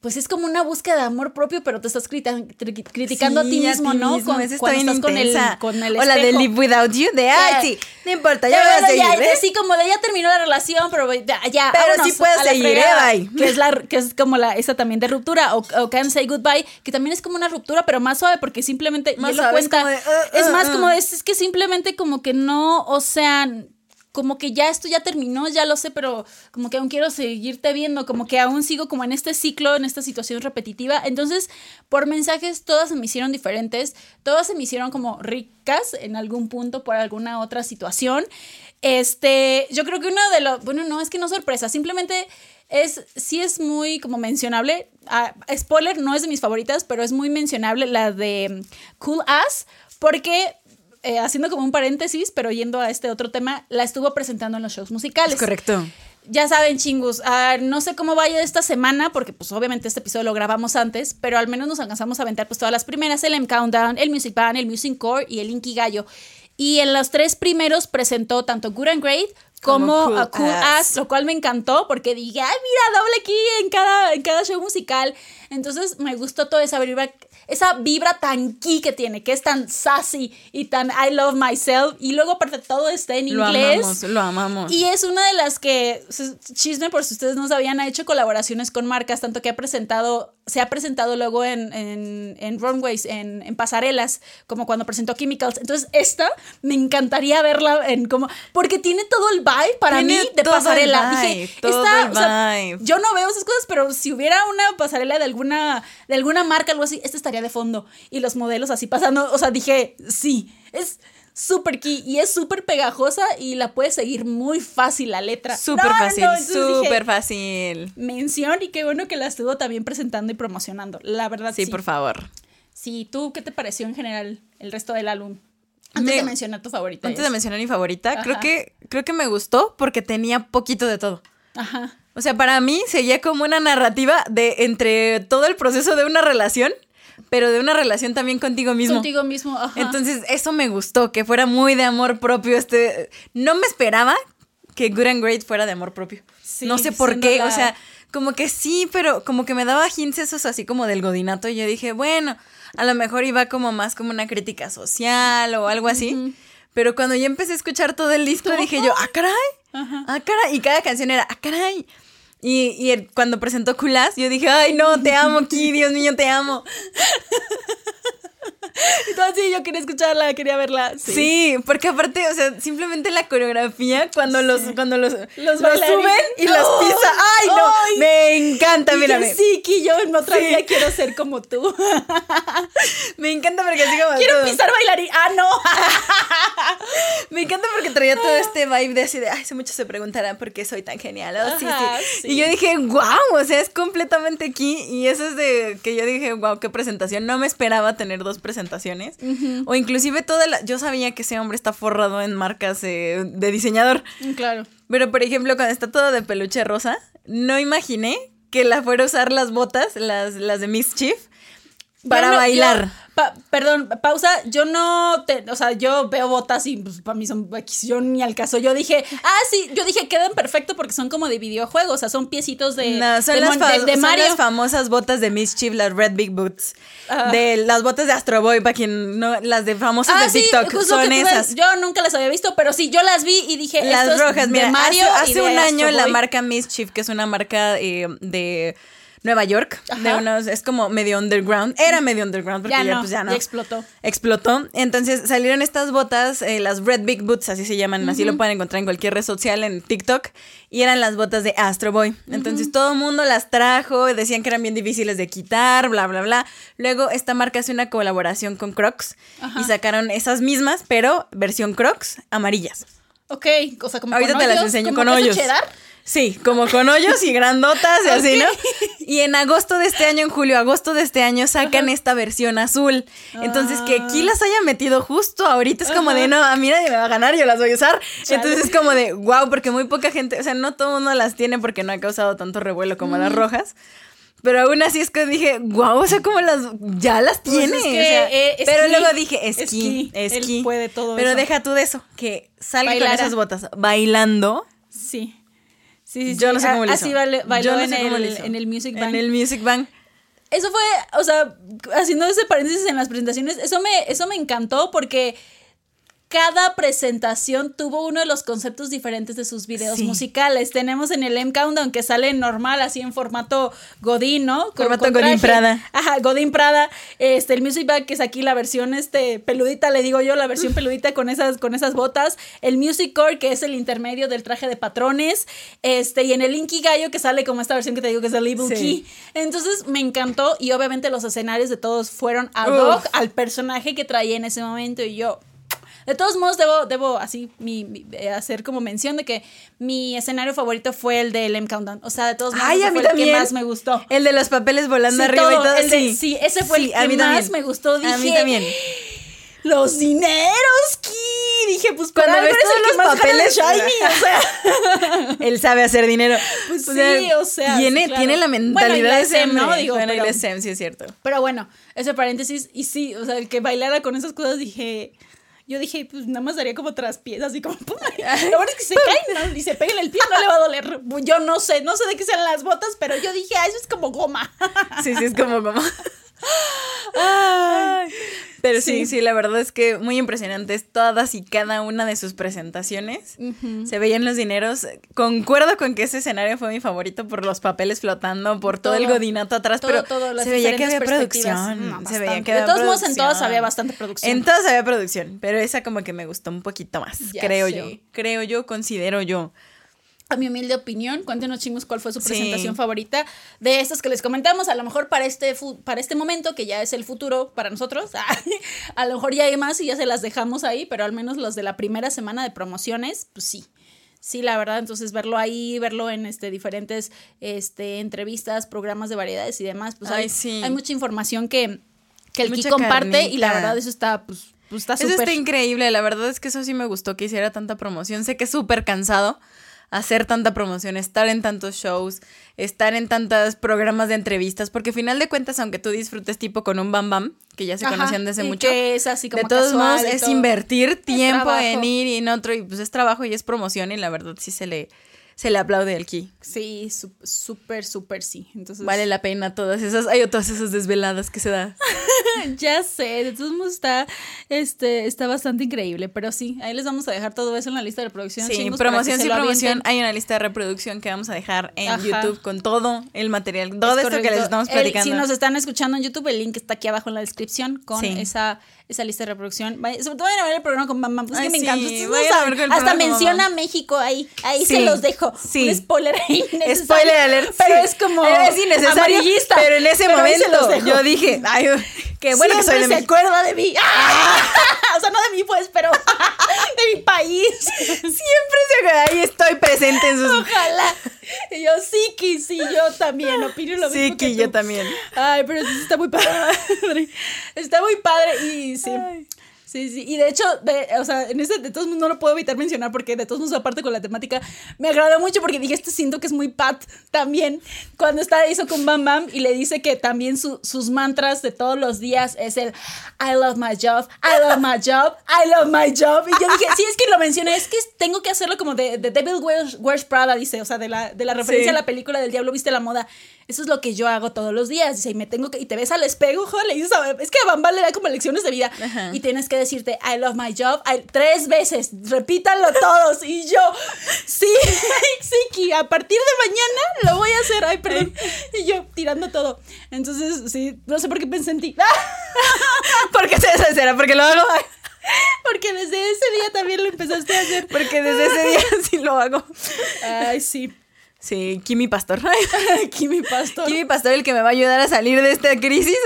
pues es como una búsqueda de amor propio, pero te estás criti- cri- criticando Sí, a ti mismo, ¿no? mismo, Con- está cuando estás con el, con el O la de. Live Without You, de, ay, sí, no importa, ya voy a seguir, ya, ¿eh? así como de ya terminó la relación, pero ya, ya Pero sí puedes seguir, fregada, ¿eh? Bye. Que es, la, que es como la, esa también de ruptura, o, o Can't Say Goodbye, que también es como una ruptura, pero más suave, porque simplemente, Más lo es cuenta, de, uh, es uh, más uh. como, es, es que simplemente como que no, o sea, como que ya esto ya terminó, ya lo sé, pero como que aún quiero seguirte viendo, como que aún sigo como en este ciclo, en esta situación repetitiva. Entonces, por mensajes, todas se me hicieron diferentes, todas se me hicieron como ricas en algún punto por alguna otra situación. Este, yo creo que uno de los, bueno, no, es que no sorpresa, simplemente es, sí es muy como mencionable. Ah, spoiler, no es de mis favoritas, pero es muy mencionable la de Cool Ass, porque eh, haciendo como un paréntesis, pero yendo a este otro tema, la estuvo presentando en los shows musicales. Es correcto. Ya saben, chingus, no sé cómo vaya esta semana, porque pues obviamente este episodio lo grabamos antes, pero al menos nos alcanzamos a aventar pues todas las primeras, el M Countdown, el Music Band, el Music Core y el Inky Gallo. Y en los tres primeros presentó tanto Good and Great como, Como Cool a Cool Ass. Ass, lo cual me encantó porque dije, ay, mira, doble aquí en cada, en cada show musical. Entonces me gustó toda esa vibra, esa vibra tan key que tiene, que es tan sassy y tan I love myself. Y luego aparte todo está en Lo inglés. amamos, lo amamos. Y es una de las que, chisme por si ustedes no sabían, ha hecho colaboraciones con marcas, tanto que ha presentado, se ha presentado luego en, en, en runways, en, en pasarelas, como cuando presentó Chemicals. Entonces, esta me encantaría verla en como, porque tiene todo el vibe para Tiene mí de pasarela. vibe, Dije, esta, o sea, yo no veo esas cosas, pero si hubiera una pasarela de alguna, de alguna marca, algo así, esta estaría de fondo. Y los modelos así pasando, o sea, dije, sí, es súper key y es súper pegajosa y la puedes seguir muy fácil la letra. Súper No, fácil, no, súper fácil. Mención y qué bueno que la estuvo también presentando y promocionando. La verdad, sí. Sí, por favor. Sí, ¿tú qué te pareció en general el resto del álbum? Antes Me- de mencionar tu favorita. Antes es- de mencionar mi favorita, creo que, creo que me gustó porque tenía poquito de todo. Ajá. O sea, para mí seguía como una narrativa de entre todo el proceso de una relación, pero de una relación también contigo mismo. Contigo mismo, ajá. Entonces, eso me gustó, que fuera muy de amor propio. Este, no me esperaba que Good and Great fuera de amor propio. Sí, no sé por qué, la- o sea, como que sí, pero como que me daba hints esos así como del godinato y yo dije, bueno, a lo mejor iba como más como una crítica social o algo así. Pero cuando yo empecé a escuchar todo el disco dije yo, ah, caray, Ajá. ah, caray, y cada canción era, ah, caray. Y, y cuando presentó Culas, yo dije, ay, no, te amo, Ki, Dios mío, te amo. Entonces sí, yo quería escucharla, quería verla. Sí. porque aparte, o sea, simplemente la coreografía cuando los cuando los, los, bailarines. suben y los ¡Ay! pisa. ¡Ay, no! Me encanta, mírame. sí, que yo en otra vida quiero ser como tú. Me encanta porque así como quiero todo- pisar bailarín. Ah, no. Me encanta porque traía todo este vibe de así de, ay, muchos se preguntarán por qué soy tan genial. Oh, sí, Ajá, sí. sí. Y yo dije, wow, o sea, es completamente aquí. Y eso es de que yo dije, wow, qué presentación. No me esperaba tener dos presentaciones. O inclusive toda la... Yo sabía que ese hombre está forrado en marcas eh, de diseñador. Claro. Pero, por ejemplo, cuando está todo de peluche rosa, no imaginé que la fuera a usar las botas, las, las de Mischief, para no- bailar. yo- pa- perdón, pausa. Yo no te, o sea, yo veo botas y pues, para mí son yo ni al caso. Yo dije, ah, sí, yo dije quedan perfecto porque son como de videojuegos, o sea, son piecitos de, No, son, de, las, de- son Mario. las famosas botas de Mischief, las Red Big Boots. De las botas de Astro Boy, para quien no, las de famosas Ah, de sí, TikTok. justo son que tú ves, esas. Yo nunca las había visto, pero sí, yo las vi y dije, Las rojas, de mira, Mario hace, un año la marca Mischief, que es una marca eh, de Nueva York, de unos, es como medio underground, era medio underground porque Ya ya, no, pues ya no. ya explotó. Explotó. Entonces salieron estas botas, eh, las Red Big Boots, así se llaman, así lo pueden encontrar en cualquier red social, en TikTok, y eran las botas de Astro Boy. Entonces todo el mundo las trajo, decían que eran bien difíciles de quitar, bla, bla, bla. Luego esta marca hace una colaboración con Crocs y sacaron esas mismas, pero versión Crocs amarillas. Ok, o sea, como Ahorita con te las hoyos, enseño como con queso hoyos. cheddar. Sí, como con hoyos y grandotas y así, ¿no? Y en agosto de este año, en julio, agosto de este año, sacan esta versión azul. Entonces, que aquí las haya metido justo ahorita es como de, no, a mí nadie me va a ganar, yo las voy a usar. Entonces es como de, wow, porque muy poca gente, o sea, no todo el mundo las tiene porque no ha causado tanto revuelo como las rojas. Pero aún así es que dije, wow, o sea, como las, ya las Pues tiene. es que, o sea, eh, pero luego dije, es Es ki, ki. es Él puede todo Pero eso. deja tú de eso, que salga con esas botas bailando. Sí. Sí, sí, Yo no sé cómo lo hizo. Así bailó, no sé el, en el Music Bank. En el Music Bank. eso fue, o sea, haciendo ese paréntesis en las presentaciones, eso me, eso me encantó porque cada presentación tuvo uno de los conceptos diferentes de sus videos Sí. musicales. Tenemos en el M Countdown que sale normal, así en formato Godín, ¿no? Formato Godín Prada. Ajá, Godín Prada. Este, el Music Bag, que es aquí la versión este, peludita, le digo yo, la versión peludita con esas, con esas botas. El Music Core, que es el intermedio del traje de patrones. Este, y en el Inky Gallo, que sale como esta versión que te digo que es el Evil Sí. Key. Entonces me encantó y obviamente los escenarios de todos fueron ad hoc al personaje que traía en ese momento y yo... De todos modos, debo, debo así mi, mi- eh, hacer como mención de que mi escenario favorito fue el del M Countdown. O sea, de todos modos, Ay, a mí fue el también. que más me gustó. El de los papeles volando Sí, arriba y todo, todo. el de- sí. sí, ese fue el a que más me gustó. a mí Dije, también. Los dineros, Ki. Dije, pues Cuando cuando ves el todos los papeles- Shiny, o sea. Él sabe hacer dinero. Pues O sí, sea, o sea, Tiene, sí, claro. tiene la Bueno, y mentalidad la de SM, ¿no? Digo, bueno, y pero- la SM, sí es cierto. Pero bueno, ese paréntesis, y sí, o sea, el que bailara con esas cosas, dije. Yo dije, pues nada más daría como traspiés, así como. ¡pum! Lo bueno es que se cae, ¿no? Y se pega en el pie, no le va a doler. Yo no sé, no sé de qué sean las botas, pero yo dije, ah, eso es como goma. Sí, sí, es como como. Ay. Pero sí, Sí. sí, la verdad es que muy impresionantes todas y cada una de sus presentaciones. Se veían los dineros. Concuerdo con que ese escenario fue mi favorito por los papeles flotando, por todo, el godinato atrás, Todo, pero todo, se veía que había producción. No, se veía que De había todos modos, en todas había bastante producción. En todas había producción, pero esa como que me gustó un poquito más, Ya creo sé. yo. Creo yo, considero yo. A mi humilde opinión, cuéntenos chingos cuál fue su Sí. presentación favorita de estas que les comentamos. A lo mejor para este, para este momento, que ya es el futuro para nosotros, a lo mejor ya hay más y ya se las dejamos ahí, pero al menos los de la primera semana de promociones, pues sí. Sí, la verdad, entonces verlo ahí, verlo en este diferentes este, entrevistas, programas de variedades y demás, pues Ay, hay, sí. hay mucha información que, que el Ki Mucha comparte y la verdad eso está, pues, pues está Eso está increíble, la verdad es que eso sí me gustó que hiciera tanta promoción. Sé que es súper cansado hacer tanta promoción, estar en tantos shows, estar en tantos programas de entrevistas, porque al final de cuentas, aunque tú disfrutes tipo con un Bam Bam, que ya se Ajá, conocían desde mucho, que es así como de todos casual modos es todo. invertir tiempo en ir y en otro, y pues es trabajo y es promoción, y la verdad sí se le, se le aplaude al Ki. Sí, súper, súper sí. Entonces, Vale la pena todas esas, hay todas esas desveladas que se da. ya sé, de todos modos está, este, está bastante increíble, pero sí, ahí les vamos a dejar todo eso en la lista de producción. Sí, promoción sí, promoción. Hay una lista de reproducción que vamos a dejar en Ajá. YouTube con todo el material, todo Es esto que les estamos El- platicando. si nos están escuchando en YouTube, el link está aquí abajo en la descripción con Sí. esa, esa lista de reproducción. Vaya- sobre todo vayan a ver el programa con mamá, pues Ay, que me encanta. Hasta menciona. México ahí, ahí se los dejo. Sí. Un spoiler innecesario. Spoiler alert. Pero sí. es como es innecesario, pero en ese Pero momento yo dije, ay, qué bueno que soy de se México. acuerda de mí. o sea, no de mí, pues, pero de mi país. Siempre se ahí estoy presente en sus Ojalá. Y yo, sí, que sí, yo también opino lo Sí, mismo que que yo también. Ay, pero sí está muy padre. Está muy padre y sí. Sí, sí. Y de hecho, de, o sea, en este de todos modos no lo puedo evitar mencionar porque de todos modos, aparte con la temática, me agradó mucho porque dije, este siento que es muy Pat también. Cuando está hizo con Bam Bam y le dice que también su- sus mantras de todos los días es el I love my job, I love my job, I love my job. Y yo dije, sí, es que lo mencioné, es que tengo que hacerlo como de, de Devil Wears, Wears Prada, dice, o sea, de la, de la referencia Sí. a la película del Diablo Viste la Moda. Eso es lo que yo hago todos los días. Dice, y me tengo que, y te ves al espejo, joder, le dices es que a Bam Bam le da como lecciones de vida. Ajá. Y tienes que decirte, I love my job, I- tres veces, repítanlo todos. Y yo, sí, sí, que a partir de mañana lo voy a hacer. Ay, perdón. Y yo tirando todo. Entonces, sí, no sé por qué pensé en ti. ¿Por qué se desespera? Porque lo hago. Porque desde ese día también lo empezaste a hacer. Porque desde ese día sí lo hago. Ay, sí. Sí, Kimi Pastor. Aquí mi pastor. Kimi Pastor el que me va a ayudar a salir de esta crisis.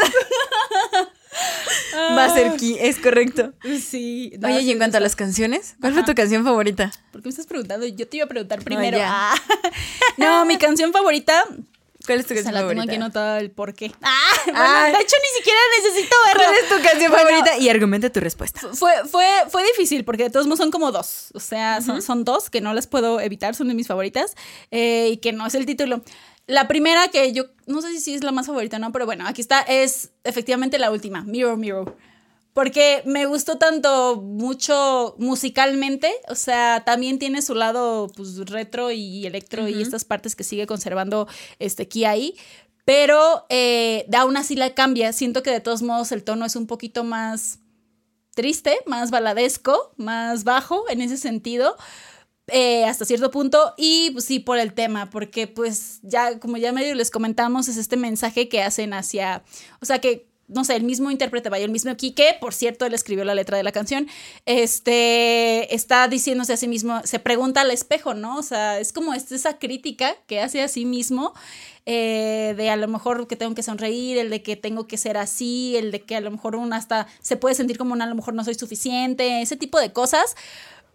Va a ser Ki, es correcto. Sí. no, Oye, y en cuanto a las canciones, ¿cuál fue tu canción favorita? ¿Por qué me estás preguntando? Yo te iba a preguntar primero. Ah. No, mi canción favorita. ¿Cuál es tu canción la tengo favorita? aquí anotada el por qué. Ah, bueno, Ay. de hecho ni siquiera necesito verlo. ¿Cuál es tu canción Bueno, favorita? Y argumenta tu respuesta. Fue, fue, fue difícil porque de todos modos son como dos. O sea, son, son dos que no las puedo evitar, son de mis favoritas eh, y que no es el título. La primera que yo no sé si es la más favorita o no, pero bueno, aquí está, es efectivamente la última, Mirror Mirror. Porque me gustó tanto mucho musicalmente, o sea, también tiene su lado pues retro y electro y estas partes que sigue conservando este Ki ahí, pero eh, aún así la cambia. Siento que de todos modos el tono es un poquito más triste, más baladesco, más bajo en ese sentido. Eh, hasta cierto punto y pues sí por el tema porque pues ya como ya medio les comentamos es este mensaje que hacen hacia o sea que no sé, el mismo intérprete, vaya, el mismo Quique, por cierto, él escribió la letra de la canción, este, está diciéndose a sí mismo, se pregunta al espejo, ¿no? O sea, es como esa crítica que hace a sí mismo, eh, de a lo mejor que tengo que sonreír, el de que tengo que ser así, el de que a lo mejor uno hasta se puede sentir como un a lo mejor no soy suficiente, ese tipo de cosas,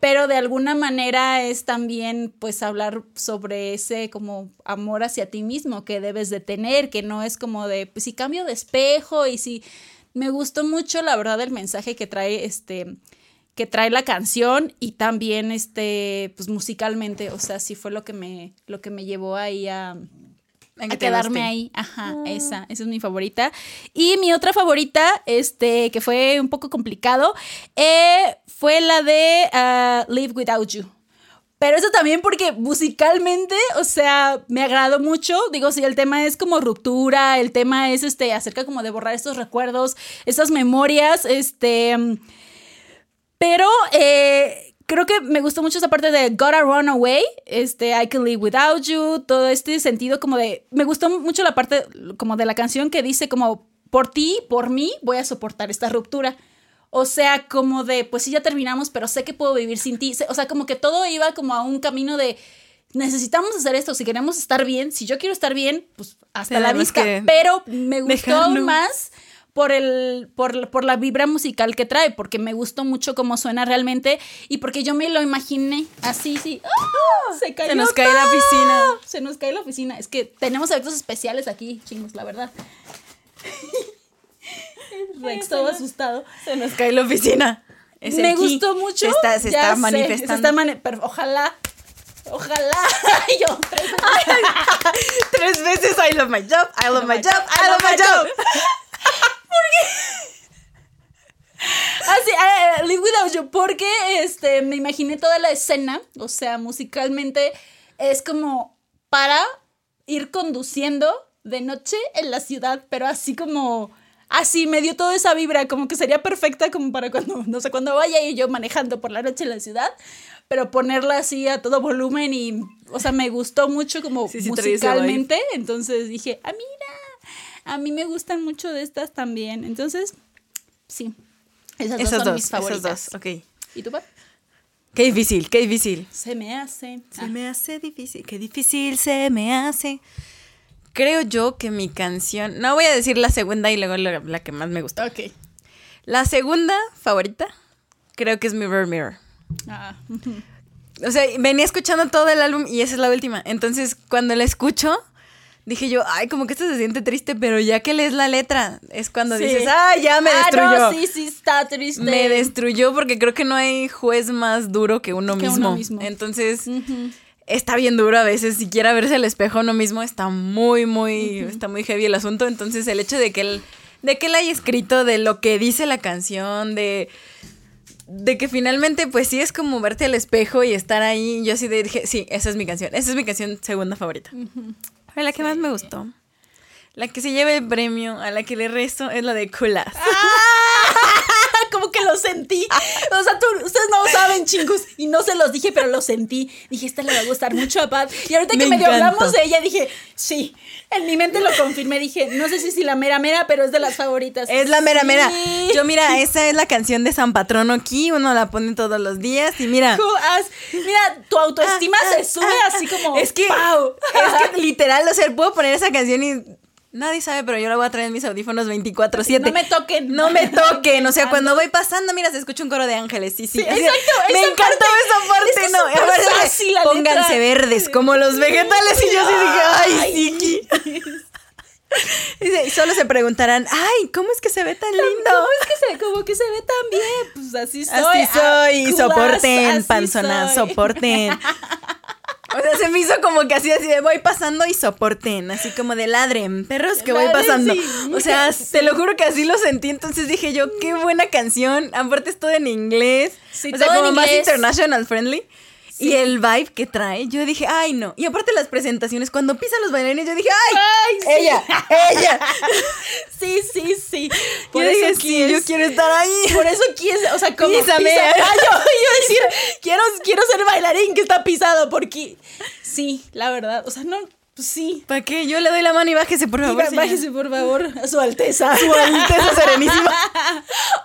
pero de alguna manera es también pues hablar sobre ese como amor hacia ti mismo que debes de tener, que no es como de pues si cambio de espejo y si me gustó mucho la verdad el mensaje que trae este que trae la canción y también este pues musicalmente, o sea, sí fue lo que me lo que me llevó ahí a a quedarme ahí. Ajá, ah. esa, esa es mi favorita. Y mi otra favorita, este, que fue un poco complicado, eh, fue la de uh, Live Without You. Pero eso también porque musicalmente, o sea, me agradó mucho. Digo, si el tema es como ruptura, el tema es este, acerca como de borrar estos recuerdos, esas memorias, este. Pero eh, creo que me gustó mucho esa parte de Gotta Run Away, este, I Can Live Without You, todo este sentido como de, me gustó mucho la parte como de la canción que dice como, por ti, por mí, voy a soportar esta ruptura. O sea, como de, pues sí, ya terminamos, pero sé que puedo vivir sin ti. O sea, como que todo iba como a un camino de, necesitamos hacer esto, si queremos estar bien, si yo quiero estar bien, pues hasta la vista. Pero me gustó aún más por, el, por, por, la vibra musical que trae, porque me gustó mucho cómo suena realmente y porque yo me lo imaginé así, sí. ¡Ah! Se, se nos cae la oficina. Se nos cae la oficina. Es que tenemos efectos especiales aquí, chingos, la verdad. Rex todo asustado. Se nos cae la oficina. me gustó mucho. Se está, se está manifestando. Se está pero ojalá. Ojalá. yo, tres veces. tres veces. I love my job. I love, my, job. I love my job. Así, ah, Live Without You, porque este, me imaginé toda la escena, o sea, musicalmente es como para ir conduciendo de noche en la ciudad, pero así como, así me dio toda esa vibra, como que sería perfecta como para cuando, no sé, cuando vaya y yo manejando por la noche en la ciudad, pero ponerla así a todo volumen y, o sea, me gustó mucho como musicalmente, entonces dije, ah, mira a mí me gustan mucho de estas también. Entonces, sí. Esas, dos son mis favoritas. Esas dos, ok. ¿Y tú, Pap? Qué difícil, qué difícil. Se me hace. Se ah. me hace difícil, qué difícil se me hace. Creo yo que mi canción. No voy a decir la segunda y luego la, que más me gustó. Ok. La segunda favorita, creo que es Mirror Mirror. Ah. o sea, venía escuchando todo el álbum y esa es la última. Entonces, cuando la escucho, dije yo, ay, como que esto se siente triste, pero ya que lees la letra, es cuando dices, ay, ya me destruyó. Ah, no, sí, sí, está triste. Me destruyó porque creo que no hay juez más duro que uno, mismo. Entonces, está bien duro a veces, siquiera verse al espejo uno mismo está muy, muy, está muy heavy el asunto. Entonces, el hecho de que él, de que él haya escrito, de lo que dice la canción, de de que finalmente, pues sí es como verte al espejo y estar ahí. Yo así dije, sí, esa es mi canción. Esa es mi canción segunda favorita la que más me gustó. La que se lleva el premio, a la que le rezo, es la de Culas. como que lo sentí. O sea, ustedes no lo saben, chingos. Y no se los dije, pero lo sentí. Dije, esta le va a gustar mucho a Pat. Y ahorita que medio hablamos de ella, dije, sí. En mi mente lo confirmé. Dije, no sé si es la mera mera, pero es de las favoritas. Es la mera mera. Yo, mira, esa es la canción de San Patrono aquí. Uno la pone todos los días. Y mira. mira, tu autoestima se sube así como. Es que. Es que literal, o sea, puedo poner esa canción y Nadie sabe, pero yo la voy a traer en mis audífonos 24-7. No me toquen. No me toquen. O sea, cuando voy pasando, mira, se escucha un coro de ángeles. Sí, sí. exacto. Me encantó esa parte. no, fácil, la pónganse verdes como los vegetales. Y yo así dije, ay, Siki. Y solo se preguntarán, ay, ¿cómo es que se ve tan lindo? ¿Cómo es que se, como que se ve tan bien? Pues así soy. Así soy. Ah, soporten, panzonas, soporten. O sea, se me hizo como que así, así de voy pasando y soporten, así como de ladren, perros que voy pasando. O sea, te lo juro que así lo sentí, entonces dije yo, qué buena canción. Aparte es todo en inglés. Sí, o sea, como más international friendly. Y el vibe que trae, yo dije, ay, no. Y aparte las presentaciones, cuando pisan los bailarines, yo dije, ay, Ay, sí. ella, ella. Sí, sí, sí. Yo dije, sí, yo quiero estar ahí. Por eso quieres, o sea, como Písame. pisa- Ah, yo a decir, quiero, quiero ser bailarín que está pisado, porque sí, la verdad, o sea, no, pues sí. ¿Para qué? Yo le doy la mano y bájese, por favor. Bájese, por favor, a su alteza. Su Alteza Serenísima.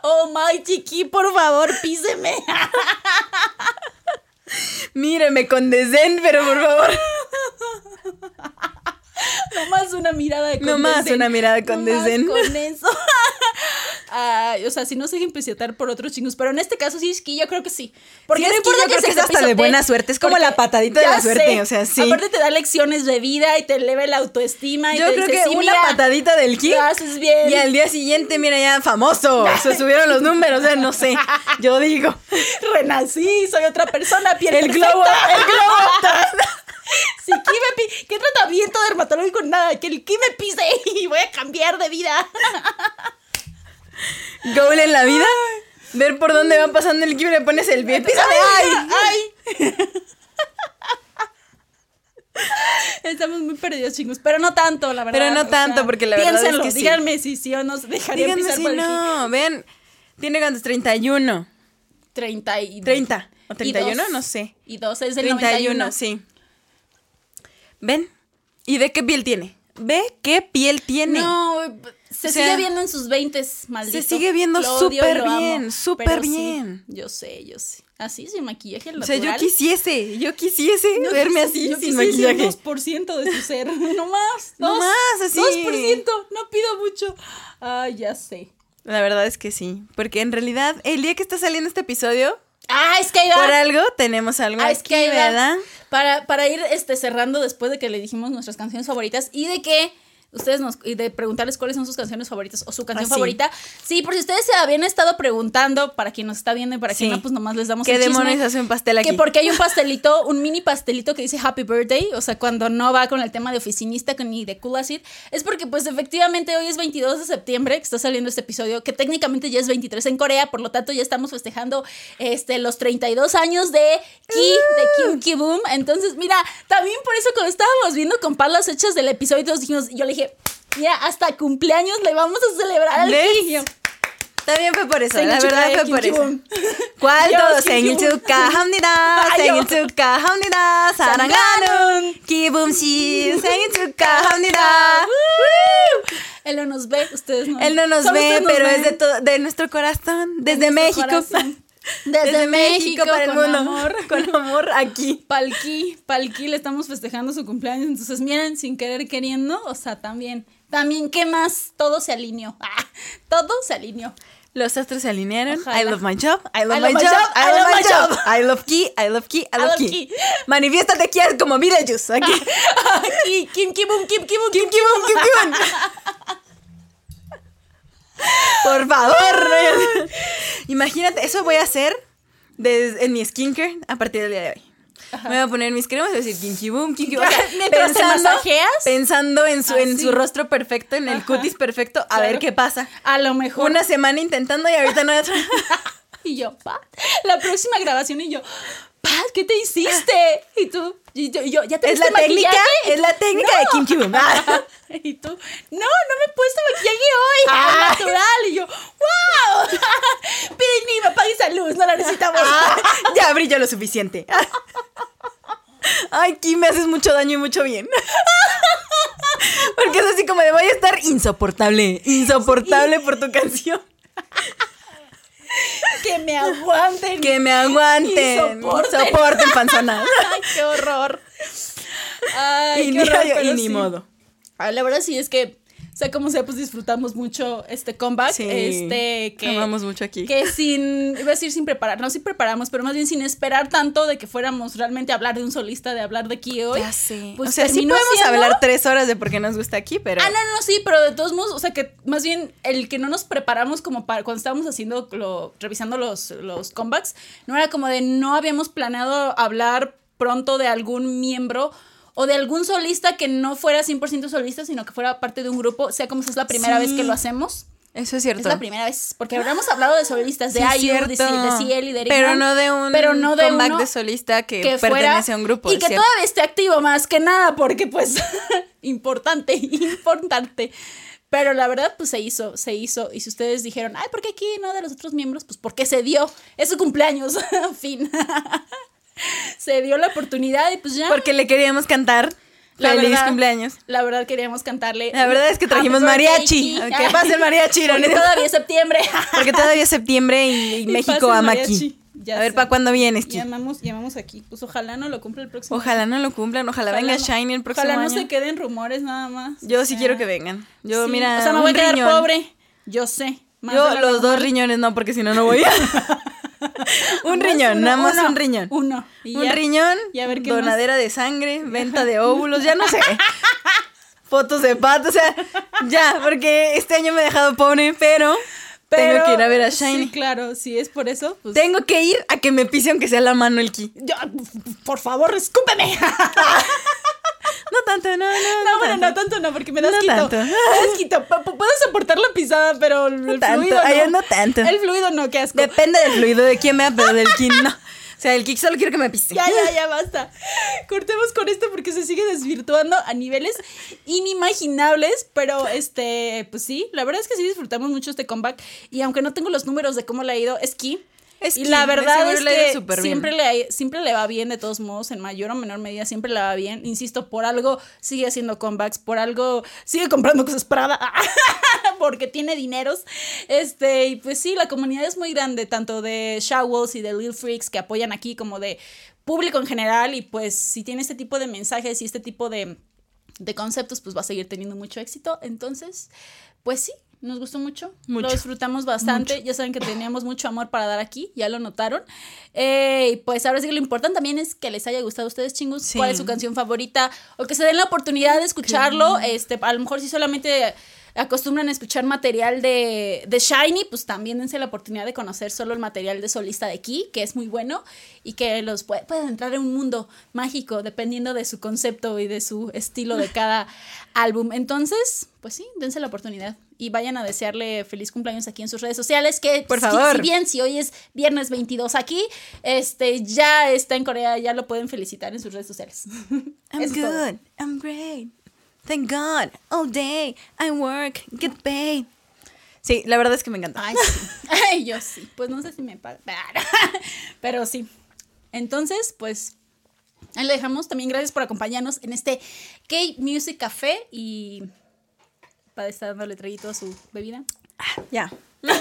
Oh, my chiqui, por favor, píseme. Míreme con desdén, pero por favor. Nomás una mirada de Nomás condescen. una mirada con Nomás desdén. con eso. O sea, si no se dejen pisotear por otros chingos. Pero en este caso sí es que yo creo que sí. Porque Sí, no que importa yo creo se que es hasta de buena suerte, es como la patadita de la suerte, o sea, sí. Aparte te da lecciones de vida y te eleva la autoestima. Y Yo te creo dice, que sí, una mira, patadita del ki. Lo haces bien. Y al día siguiente, mira, ya famoso. Se subieron los números, o sea, no sé. Yo digo. Renací, soy otra persona, piel El perfecta. globo, el globo. Si Ki me ¿Qué tratamiento dermatológico? Nada, que el Ki me pise y voy a cambiar de vida. Goal en la vida. Ver por dónde va pasando el ki y le pones el pie. Písame. ¡Ay! ¡Ay! Estamos muy perdidos, chingos. Pero no tanto, la verdad. Pero no o tanto, sea, porque la verdad es piénsenlo, que sí. díganme si sí o no se dejarían Díganme pisar si por el no. Ven, tiene cuántos? 31. 30 y... 30. ¿O y 31? dos. No sé. Y dos es del 31, 91. sí. ¿Ven? ¿Y de qué piel tiene? ¿Ve qué piel tiene? No, se O sea, sigue viendo en sus 20 maldito. se sigue viendo súper bien, súper sí, bien. yo sé, yo sé. Así, sin maquillaje o natural. sea, yo quisiese, yo quisiese verme así yo sin quisiese maquillaje. un 2% de su ser. No más. No más, así. 2%. No pido mucho. Ay, ya sé. La verdad es que sí, porque en realidad el día que está saliendo este episodio, Ah, es que ahí va. por algo tenemos algo Ah, es que ahí va. ¿verdad? Para, para ir este, cerrando después de que le dijimos nuestras canciones favoritas y de que ustedes nos y de preguntarles cuáles son sus canciones favoritas o su canción Ah, favorita. Sí, por si ustedes se habían estado preguntando, para quien nos está viendo y para quien Sí. no, pues nomás les damos ¿Qué el demonios hace un pastel aquí? Que porque hay un pastelito, un mini pastelito que dice Happy Birthday, o sea, cuando no va con el tema de oficinista ni de cool acid, es porque pues efectivamente hoy es 22 de septiembre que está saliendo este episodio, que técnicamente ya es 23 en Corea, por lo tanto ya estamos festejando este, los 32 años de Ki, de Kim Ki Boom. Entonces, mira, también por eso cuando estábamos viendo con las fechas del episodio, dijimos, yo le dije, mira, hasta cumpleaños le vamos a celebrar al ¿Ves? Ki. Y yo, También fue por eso, 생일 la verdad 축하해, fue por Kim eso. Ki-boom. ¿Cuál Dios, todo? Kim 생일 Ki-boom. 축하합니다. Ay, 생일 yo. 축하합니다. 사랑하는 기붐 씨 생일 축하합니다. Él no nos ve, ustedes no. Él no nos Solo ve, ustedes nos pero ven. es de, todo, de nuestro corazón, desde nuestro México. corazón. Desde, México, para el con mundo. amor. Con amor aquí. Palqui, Palqui le estamos festejando su cumpleaños. Entonces, miren, sin querer queriendo, o sea, también, también, ¿qué más? Todo se alineó. Ah, todo se alineó. Los astros se alinearon. Ojalá. I love my job. I love, I my, love my job. job, I love my job. I love Ki. I love Ki. I love love Ki. Ki. Manifiéstate aquí como Beetlejuice. Aquí. Aquí, Kim Kibum, Kim Kibum, Kim, Kim, Kim, Kim. Por favor. no. Imagínate, eso voy a hacer en mi skincare a partir del día de hoy. Me voy a poner mis cremas y voy a decir kinky boom, kinky boom. O sea, Mientras te masajeas. Pensando en su, en Así. su rostro perfecto, en el Ajá. cutis perfecto, a Claro. ver qué pasa. A lo mejor. Una semana intentando y ahorita no. Y yo, Pat, la próxima grabación y yo, Pat, ¿qué te hiciste? Y tú, yo, y yo, ¿ya te Es la técnica, es la técnica de kinky boom. Ah. Y tú, no, no me he puesto maquillaje hoy, Ah. al natural. Y yo, wow, Pidini, apague esa luz, no la necesitamos. Ah, ya brilla lo suficiente. Ay, Kim, me haces mucho daño y mucho bien. Porque es así como de voy a estar insoportable, insoportable por tu canción. que me aguanten. Que me aguanten. Y soporten. Soporten, panzona. Ay, qué horror. Ay, Y qué ni, horror, y pero ni sí. modo. Ah, La verdad sí es que, o sea, como sea, pues disfrutamos mucho este comeback. Sí, este, que, amamos mucho aquí. Que sin, iba a decir sin preparar, no, sí preparamos, pero más bien sin esperar tanto de que fuéramos realmente a hablar de un solista, de hablar de aquí hoy. Ya sé. Pues o sea, sí podemos siendo- hablar tres horas de por qué nos gusta aquí, pero. Ah, no, no, sí, pero de todos modos, o sea, que más bien el que no nos preparamos como para cuando estábamos haciendo, lo, revisando los, los comebacks, no era como de no habíamos planeado hablar pronto de algún miembro o de algún solista que no fuera 100% solista, sino que fuera parte de un grupo, sea como si es la primera Sí. vez que lo hacemos. Eso es cierto. Es la primera vez, porque habríamos hablado de solistas, de Sí, IU, de, Ciel y de Eric Pero no de un pero no de comeback de solista que, que pertenece fuera a un grupo. y que cierto. todavía esté activo más que nada, porque pues importante, importante. Pero la verdad, pues se hizo, se hizo. Y si ustedes dijeron, ay, ¿por qué aquí no de los otros miembros? Pues porque se dio. Es su cumpleaños. fin. Se dio la oportunidad y pues ya. Porque le queríamos cantar. La Feliz verdad, cumpleaños. La verdad queríamos cantarle. La verdad es que trajimos mariachi. Ki. ¿Qué pasa el mariachi? Porque todavía es septiembre. Porque todavía es septiembre y, México ama aquí. Ya a ver. ¿para cuándo vienes, Ki? Llamamos, llamamos aquí. Pues ojalá no lo cumpla el próximo Ojalá no lo cumplan, ojalá, Ojalá venga no- Shiny el próximo Ojalá no año. se queden rumores nada más. Yo sí quiero que vengan. Yo, sí. mira, O sea, me voy a quedar riñón. pobre. Yo sé. Más Yo los dos riñones no, porque si no, no voy a... un Más riñón, uno, nada más uno, un riñón. Uno. Y un ya. riñón, Y a ver qué donadera de sangre, venta de óvulos, ya no sé. Fotos de pato, o sea, ya, porque este año me he dejado pobre, pero, tengo que ir a ver a Shiny. Sí, claro. Si es por eso, pues. Tengo que ir a que me pise aunque sea la mano el ki. Yo, por favor, escúpeme. No tanto, no, no. No, bueno, no tanto. no, porque me das No quito. tanto. Me das quito. P- Puedo soportar la pisada, pero el, el tanto. fluido Ay, no. no tanto. El fluido no, qué asco. Depende del fluido de quién vea, pero del ki no. O sea, el ki solo quiero que me pise. Ya, ya, ya, basta. Cortemos con esto porque se sigue desvirtuando a niveles inimaginables, pero este, pues sí, la verdad es que sí disfrutamos mucho este comeback y aunque no tengo los números de cómo le ha ido, es que Es y la verdad es que siempre le, siempre le va bien de todos modos, en mayor o menor medida siempre le va bien. Insisto, por algo sigue haciendo comebacks, por algo sigue comprando cosas Prada, porque tiene dineros. Este, y pues sí, la comunidad es muy grande, tanto de Showwalls y de Lil Freaks que apoyan aquí, como de público en general. Y pues si tiene este tipo de mensajes y este tipo de, de conceptos, pues va a seguir teniendo mucho éxito. Entonces, pues sí. Nos gustó mucho, Mucho. lo disfrutamos bastante. Ya saben que teníamos mucho amor para dar aquí, ya lo notaron. Eh, y pues ahora sí que lo importante también es que les haya gustado a ustedes, chingos. Sí. ¿Cuál es su canción favorita? O que se den la oportunidad de escucharlo. Este, a lo mejor si solamente acostumbran a escuchar material de, de Shiny, pues también dense la oportunidad de conocer solo el material de solista de Key, que es muy bueno y que los puede, pueden entrar en un mundo mágico dependiendo de su concepto y de su estilo de cada álbum. Entonces, pues sí, dense la oportunidad y vayan a desearle feliz cumpleaños aquí en sus redes sociales, que Por si- favor. si bien si hoy es viernes 22 aquí, este ya está en Corea, ya lo pueden felicitar en sus redes sociales. I'm Eso good. I'm great. Thank God. All day. I work. Get paid. Sí, la verdad es que me encanta. Ay, sí. Ay, yo sí. Pues no sé si me pagan. Pero sí. Entonces, pues. Ahí le dejamos. También gracias por acompañarnos en este K-Music Café. Y para estar dándole traguito a su bebida. Ya.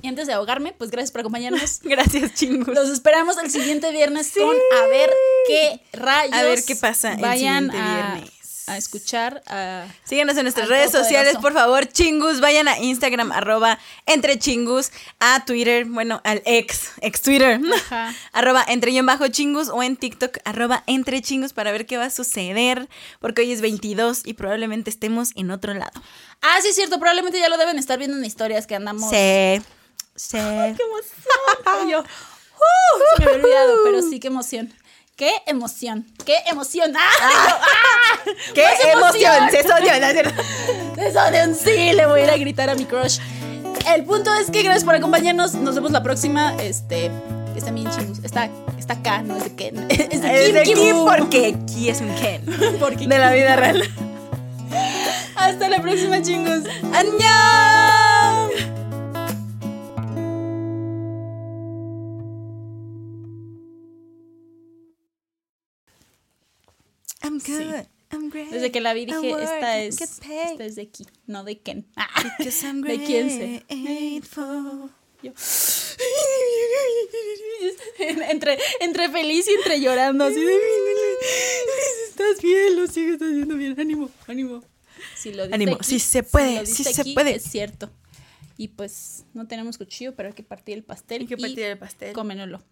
Y antes de ahogarme, pues gracias por acompañarnos. Gracias, chingos. Los esperamos el siguiente viernes con a ver qué rayos. A ver qué pasa el Vayan siguiente a, viernes. a escuchar. A, Síganos en nuestras redes sociales, por favor, chingus. Vayan a Instagram, arroba entre chingus, a Twitter, bueno, al ex, ex Twitter, Ajá. arroba entre guion bajo chingus, o en TikTok, arroba entre chingus, para ver qué va a suceder, porque hoy es 22 y probablemente estemos en otro lado. Ah, sí, es cierto. Probablemente ya lo deben estar viendo en historias que andamos. Sí, sí. ¡Qué emoción! Yo, ¡uh! se me había olvidado, pero sí, qué emoción. ¡Qué emoción! ¡Qué emoción! ¡Ah! ¡Qué ¡Más emoción! emoción! Se soñó, un sí, le voy a ir a gritar a mi crush. El punto es que gracias por acompañarnos. Nos vemos la próxima. Este. Está bien chingos. Está, está acá, no es de Ken. Es de Es Kim de Kim porque Ki es un Ken. Porque De la vida real. Hasta la próxima, chingos. ¡Annyeong! I'm good. I'm great. Desde que la vi dije, work, esta es, esta es de aquí, no de Ken. Because I'm ¿De quién sé? Yo. entre, entre feliz y entre llorando, así de estás bien, lo sigues haciendo bien, ánimo, ánimo. Si lo Ánimo, sí se puede, lo sí se aquí, puede. Es cierto. Y pues no tenemos cuchillo, pero hay que partir el pastel. Hay que partir el pastel. Cómenlo.